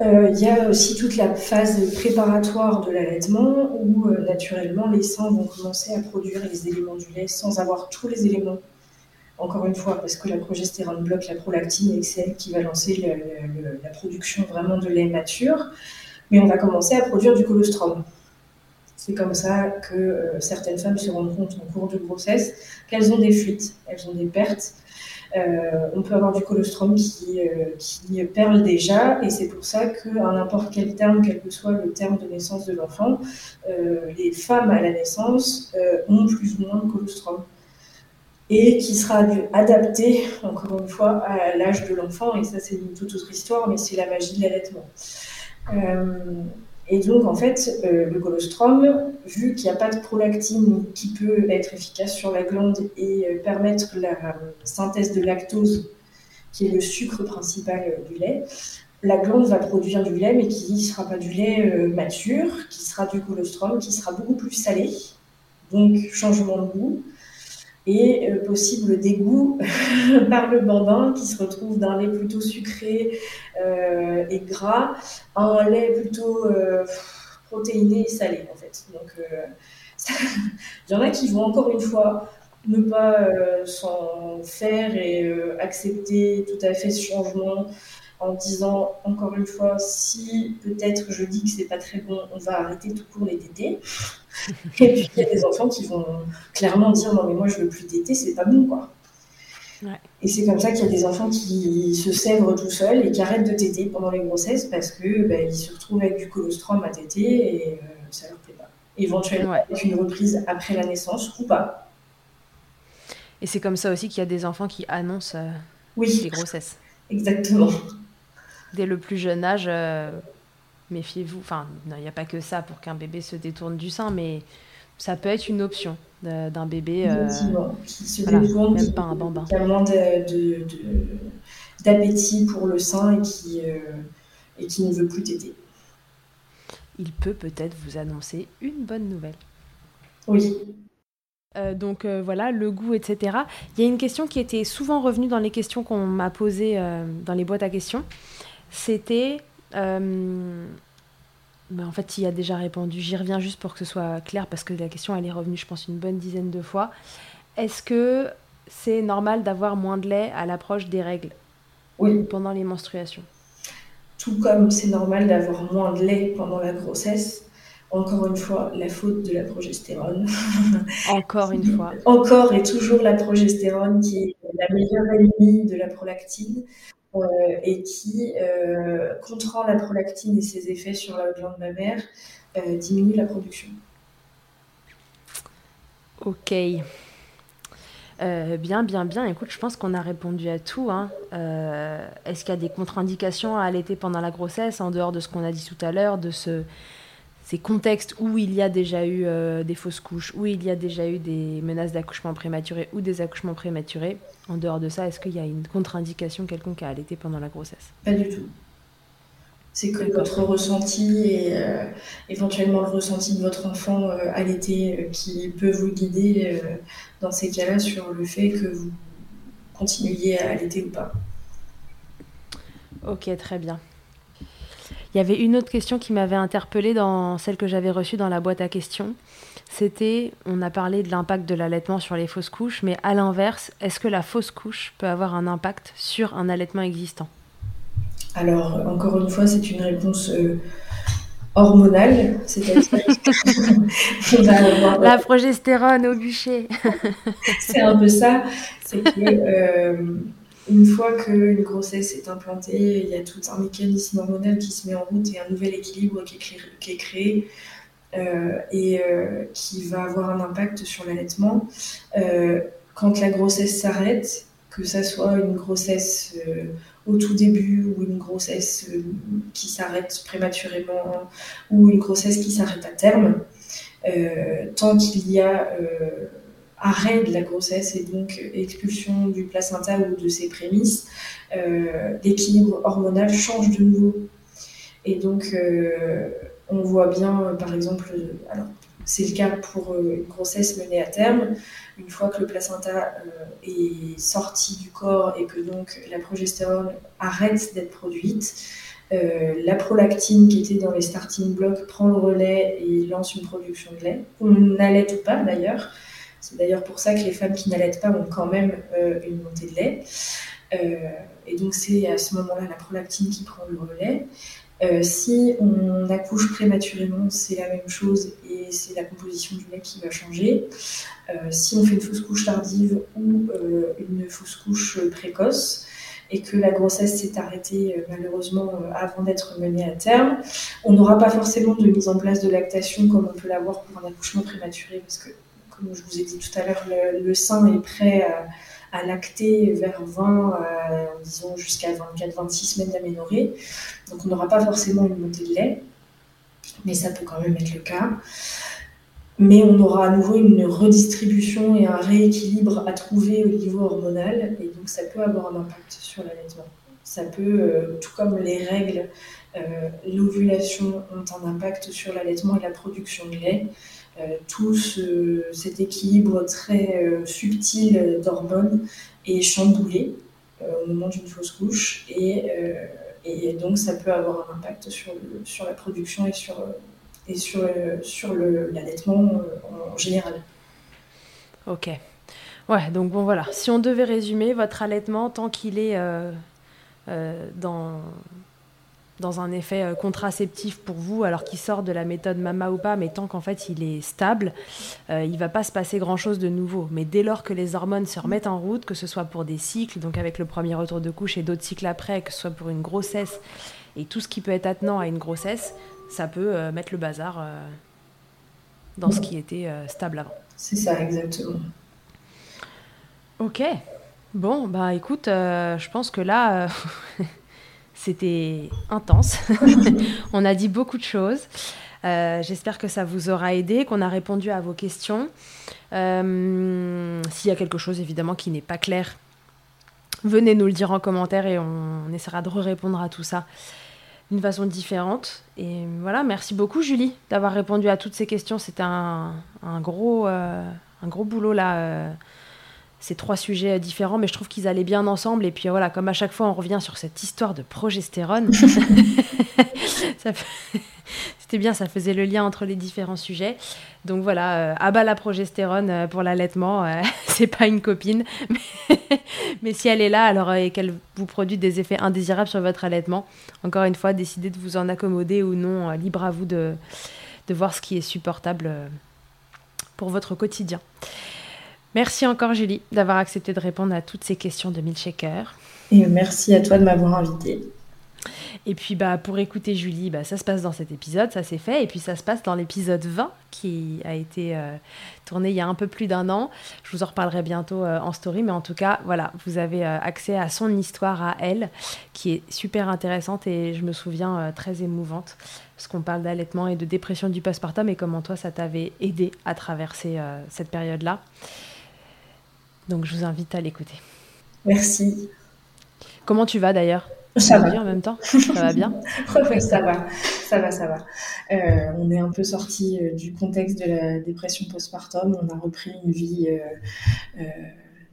Speaker 2: il y a aussi toute la phase préparatoire de l'allaitement où naturellement les seins vont commencer à produire les éléments du lait sans avoir tous les éléments. Encore une fois, parce que la progestérone bloque la prolactine et c'est elle qui va lancer la production vraiment de lait mature. Mais on va commencer à produire du colostrum. C'est comme ça que euh, certaines femmes se rendent compte en cours de grossesse qu'elles ont des fuites, elles ont des pertes euh, on peut avoir du colostrum qui, euh, qui perle déjà, et c'est pour ça qu'à n'importe quel terme, quel que soit le terme de naissance de l'enfant, les femmes à la naissance ont plus ou moins de colostrum et qui sera adapté, encore une fois, à l'âge de l'enfant. Et ça, c'est une toute autre histoire, mais c'est la magie de l'allaitement. Et donc, en fait, euh, le colostrum, vu qu'il n'y a pas de prolactine qui peut être efficace sur la glande et euh, permettre la synthèse de lactose, qui est le sucre principal euh, du lait, la glande va produire du lait, mais qui ne sera pas du lait mature, qui sera du colostrum, qui sera beaucoup plus salé, donc changement de goût, et euh, possible dégoût par le bambin qui se retrouve d'un lait plutôt sucré euh, et gras à un lait plutôt euh, protéiné et salé en fait. Donc il y en a qui vont encore une fois ne pas s'en faire et accepter tout à fait ce changement en disant encore une fois si peut-être je dis que c'est pas très bon, on va arrêter tout court les tétés. Et puis il y a des enfants qui vont clairement dire non mais moi je veux plus téter, c'est pas bon quoi. Et c'est comme ça qu'il y a des enfants qui se sèvrent tout seuls et qui arrêtent de téter pendant les grossesses parce que bah, ils se retrouvent avec du colostrum à téter et euh, ça leur plaît pas. Éventuellement avec une reprise après la naissance ou pas.
Speaker 1: Et c'est comme ça aussi qu'il y a des enfants qui annoncent euh,
Speaker 2: oui.
Speaker 1: les grossesses.
Speaker 2: Exactement.
Speaker 1: Dès le plus jeune âge, euh, méfiez-vous. Enfin, il n'y a pas que ça pour qu'un bébé se détourne du sein, mais ça peut être une option d'un bébé
Speaker 2: euh, qui se détourne,
Speaker 1: même pas un bambin.
Speaker 2: Qui a moins d'appétit pour le sein et qui, euh, et qui ne veut plus t'aider.
Speaker 1: Il peut peut-être vous annoncer une bonne nouvelle.
Speaker 2: Oui.
Speaker 1: Euh, donc voilà, le goût, etc. Il y a une question qui était souvent revenue dans les questions qu'on m'a posées dans les boîtes à questions. C'était euh, mais en fait, il y a déjà répondu. J'y reviens juste pour que ce soit clair parce que la question elle est revenue, je pense, une bonne dizaine de fois. Est-ce que c'est normal d'avoir moins de lait à l'approche des règles
Speaker 2: Oui.
Speaker 1: Pendant les menstruations?
Speaker 2: Tout comme c'est normal d'avoir moins de lait pendant la grossesse. Encore une fois, la faute de la progestérone.
Speaker 1: Encore une fois.
Speaker 2: Encore et toujours la progestérone qui est la meilleure ennemie de la prolactine. Euh, et qui, euh, contrant la prolactine et ses effets sur la glande mammaire, euh, diminue la production.
Speaker 1: Ok. bien, bien, bien. Écoute, je pense qu'on a répondu à tout. Hein. Est-ce qu'il y a des contre-indications à allaiter pendant la grossesse, en dehors de ce qu'on a dit tout à l'heure, de ce, ces contextes où il y a déjà eu euh, des fausses couches, où il y a déjà eu des menaces d'accouchement prématuré ou des accouchements prématurés. En dehors de ça, est-ce qu'il y a une contre-indication quelconque à allaiter pendant la grossesse?
Speaker 2: Pas du tout. C'est que votre ressenti et euh, éventuellement le ressenti de votre enfant euh, allaité qui peut vous guider dans ces cas-là sur le fait que vous continuiez à allaiter ou pas.
Speaker 1: Ok, très bien. Il y avait une autre question qui m'avait interpellée dans celle que j'avais reçue dans la boîte à questions. C'était, on a parlé de l'impact de l'allaitement sur les fausses couches, mais à l'inverse, est-ce que la fausse couche peut avoir un impact sur un allaitement existant?
Speaker 2: Alors, encore une fois, c'est une réponse euh, hormonale, c'est-à-dire
Speaker 1: la progestérone au bûcher.
Speaker 2: c'est un peu ça, c'est que euh, une fois qu'une grossesse est implantée, il y a tout un mécanisme hormonal qui se met en route et un nouvel équilibre qui est créé, euh, et euh, qui va avoir un impact sur l'allaitement. Euh, quand la grossesse s'arrête, que ça soit une grossesse au tout début ou une grossesse qui s'arrête prématurément ou une grossesse qui s'arrête à terme, tant qu'il y a arrêt de la grossesse et donc expulsion du placenta ou de ses prémices, euh, l'équilibre hormonal change de nouveau. Et donc, euh, on voit bien, par exemple, alors c'est le cas pour une grossesse menée à terme. Une fois que le placenta est sorti du corps et que donc la progestérone arrête d'être produite, la prolactine qui était dans les starting blocks prend le relais et lance une production de lait. On n'allait pas d'ailleurs. C'est d'ailleurs pour ça que les femmes qui n'allaitent pas ont quand même une montée de lait. et donc c'est à ce moment-là la prolactine qui prend le relais. Euh, si on accouche prématurément, c'est la même chose et c'est la composition du lait qui va changer. Euh, si on fait une fausse couche tardive ou euh, une fausse couche précoce et que la grossesse s'est arrêtée malheureusement avant d'être menée à terme, on n'aura pas forcément de mise en place de lactation comme on peut l'avoir pour un accouchement prématuré parce que, comme je vous ai dit tout à l'heure, le, sein est prêt à à lacter vers 20, euh, disons jusqu'à 24-26 semaines d'aménorrhée. Donc on n'aura pas forcément une montée de lait, mais ça peut quand même être le cas. Mais on aura à nouveau une redistribution et un rééquilibre à trouver au niveau hormonal, et donc ça peut avoir un impact sur l'allaitement. Ça peut, euh, tout comme les règles, euh, l'ovulation ont un impact sur l'allaitement et la production de lait. Euh, tout cet équilibre très euh, subtil d'hormones est chamboulé euh, au moment d'une fausse couche et, et, donc ça peut avoir un impact sur, sur la production et sur, et sur, sur l'allaitement en général.
Speaker 1: Ok. Ouais, donc bon voilà, si on devait résumer, votre allaitement, tant qu'il est dans, dans un effet euh, contraceptif pour vous, alors qu'il sort de la méthode Mama ou pas, mais tant qu'en fait il est stable, euh, il va pas se passer grand-chose de nouveau. Mais dès lors que les hormones se remettent en route, que ce soit pour des cycles, donc avec le premier retour de couche et d'autres cycles après, que ce soit pour une grossesse et tout ce qui peut être attenant à une grossesse, ça peut euh, mettre le bazar dans ce qui était stable avant.
Speaker 2: C'est ça, exactement.
Speaker 1: Ok. Bon, bah écoute, je pense que là... C'était intense. on a dit beaucoup de choses. Euh, j'espère que ça vous aura aidé, qu'on a répondu à vos questions. Euh, s'il y a quelque chose évidemment qui n'est pas clair, venez nous le dire en commentaire et on, essaiera de répondre à tout ça d'une façon différente. Et voilà, merci beaucoup Julie d'avoir répondu à toutes ces questions. C'était un, euh, un gros boulot là ces trois sujets différents, mais je trouve qu'ils allaient bien ensemble. Et puis voilà, comme à chaque fois, on revient sur cette histoire de progestérone. C'était bien, ça faisait le lien entre les différents sujets. Donc voilà, euh, abat la progestérone euh, pour l'allaitement, euh, c'est pas une copine, mais, si elle est là, alors et qu'elle vous produit des effets indésirables sur votre allaitement, encore une fois, décidez de vous en accommoder ou non, libre à vous de, de voir ce qui est supportable pour votre quotidien. Merci encore Julie d'avoir accepté de répondre à toutes ces questions de Milkshaker.
Speaker 2: Et merci à toi de m'avoir invité.
Speaker 1: Et puis bah, pour écouter Julie, bah, ça se passe dans cet épisode, ça c'est fait. Et puis ça se passe dans l'épisode 20 qui a été euh, tourné il y a un peu plus d'un an. Je vous en reparlerai bientôt euh, en story, mais en tout cas, voilà, vous avez euh, accès à son histoire à elle, qui est super intéressante et je me souviens très émouvante, parce qu'on parle d'allaitement et de dépression du postpartum et comment toi ça t'avait aidé à traverser cette période-là. Donc je vous invite à l'écouter.
Speaker 2: Merci.
Speaker 1: Comment tu vas d'ailleurs?
Speaker 2: Ça va.
Speaker 1: en même temps? Ça va bien?
Speaker 2: Oui, ça va, ça va, ça va. Euh, on est un peu sorti euh, du contexte de la dépression postpartum. On a repris une vie euh,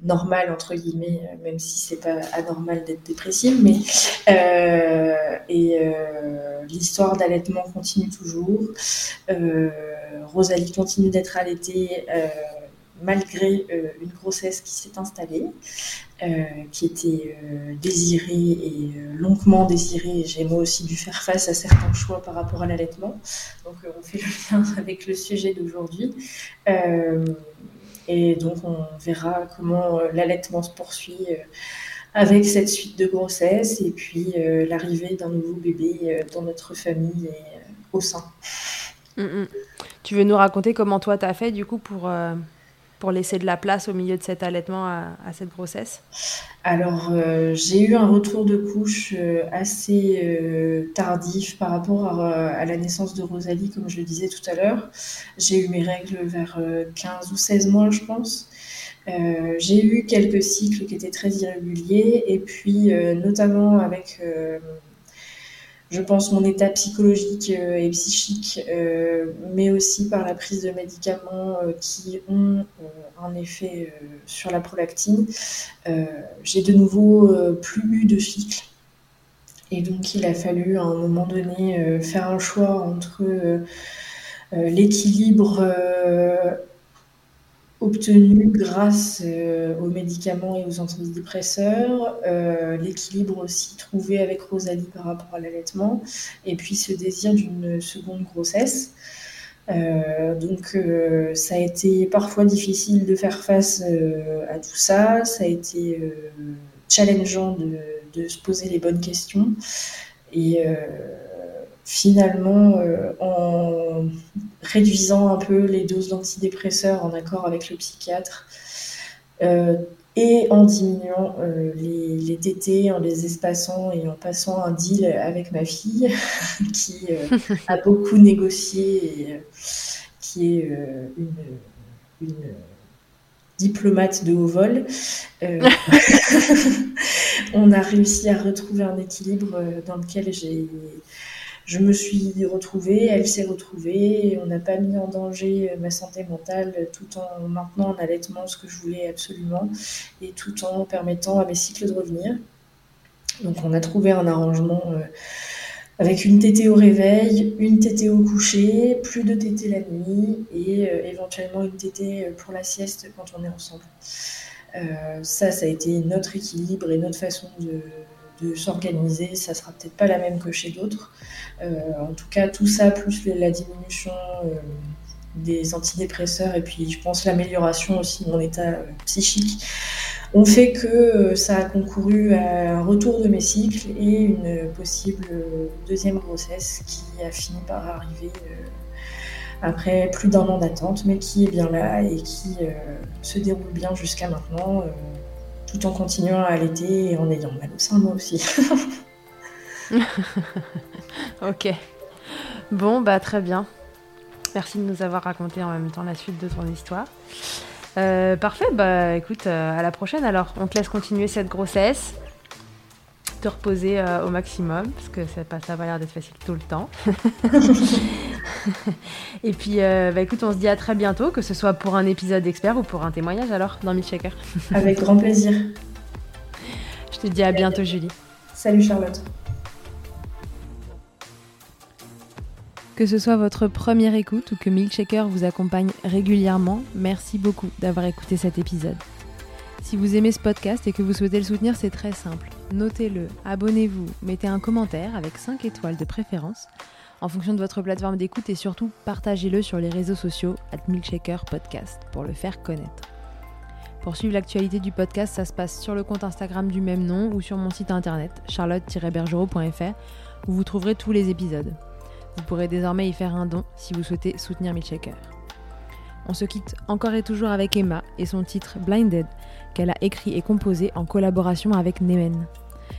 Speaker 2: normale entre guillemets, même si c'est pas anormal d'être dépressive. Mais et l'histoire d'allaitement continue toujours. Rosalie continue d'être allaitée malgré euh, une grossesse qui s'est installée, euh, qui était euh, désirée et longuement désirée. J'ai moi aussi dû faire face à certains choix par rapport à l'allaitement. Donc on fait le lien avec le sujet d'aujourd'hui. et donc on verra comment l'allaitement se poursuit avec cette suite de grossesse et puis l'arrivée d'un nouveau bébé dans notre famille et au sein.
Speaker 1: Mm, mm. Tu veux nous raconter comment toi tu as fait du coup pour pour laisser de la place au milieu de cet allaitement à, cette grossesse
Speaker 2: Alors, euh, j'ai eu un retour de couche euh, assez euh, tardif par rapport à, la naissance de Rosalie, comme je le disais tout à l'heure. J'ai eu mes règles vers 15 ou 16 mois, je pense. j'ai eu quelques cycles qui étaient très irréguliers et puis notamment avec je pense, mon état psychologique et psychique, mais aussi par la prise de médicaments qui ont un effet sur la prolactine, j'ai de nouveau plus eu de cycle. Et donc il a fallu à un moment donné faire un choix entre l'équilibre obtenu grâce euh, aux médicaments et aux antidépresseurs, euh, l'équilibre aussi trouvé avec Rosalie par rapport à l'allaitement, et puis ce désir d'une seconde grossesse. Euh, donc ça a été parfois difficile de faire face à tout ça, ça a été challengeant de, se poser les bonnes questions. Finalement, euh, en réduisant un peu les doses d'antidépresseurs en accord avec le psychiatre, euh, et en diminuant euh, les, TT, en les espaçant et en passant un deal avec ma fille, qui a beaucoup négocié et qui est une diplomate de haut vol, on a réussi à retrouver un équilibre dans lequel j'ai je me suis retrouvée, elle s'est retrouvée, on n'a pas mis en danger ma santé mentale tout en maintenant en allaitement ce que je voulais absolument et tout en permettant à mes cycles de revenir. Donc on a trouvé un arrangement euh, avec une tétée au réveil, une tétée au coucher, plus de tétée la nuit et euh, éventuellement une tétée pour la sieste quand on est ensemble. Euh, ça, ça a été notre équilibre et notre façon de, de s'organiser. Ça sera peut-être pas la même que chez d'autres. Euh, en tout cas, tout ça, plus la diminution euh, des antidépresseurs et puis je pense l'amélioration aussi de mon état euh, psychique ont fait que ça a concouru à un retour de mes cycles et une possible deuxième grossesse qui a fini par arriver après plus d'un an d'attente, mais qui est bien là et qui se déroule bien jusqu'à maintenant tout en continuant à allaiter et en ayant mal au sein moi aussi.
Speaker 1: ok. Bon, bah très bien. Merci de nous avoir raconté en même temps la suite de ton histoire. Euh, parfait, bah écoute, euh, à la prochaine alors. On te laisse continuer cette grossesse te reposer euh, au maximum, parce que ça n'a pas l'air d'être facile tout le temps. et puis, euh, bah, écoute, on se dit à très bientôt, que ce soit pour un épisode expert ou pour un témoignage alors dans Milkshaker.
Speaker 2: Avec grand plaisir.
Speaker 1: Je te dis à bientôt, Julie.
Speaker 2: Salut Charlotte.
Speaker 1: Que ce soit votre première écoute ou que Milkshaker vous accompagne régulièrement, merci beaucoup d'avoir écouté cet épisode. Si vous aimez ce podcast et que vous souhaitez le soutenir, c'est très simple. Notez-le, abonnez-vous, mettez un commentaire avec 5 étoiles de préférence en fonction de votre plateforme d'écoute et surtout partagez-le sur les réseaux sociaux at Milkshaker Podcast pour le faire connaître. Pour suivre l'actualité du podcast, ça se passe sur le compte Instagram du même nom ou sur mon site internet charlotte-bergerot.fr où vous trouverez tous les épisodes. Vous pourrez désormais y faire un don si vous souhaitez soutenir Milkshaker. On se quitte encore et toujours avec Emma et son titre Blinded qu'elle a écrit et composé en collaboration avec Nemen.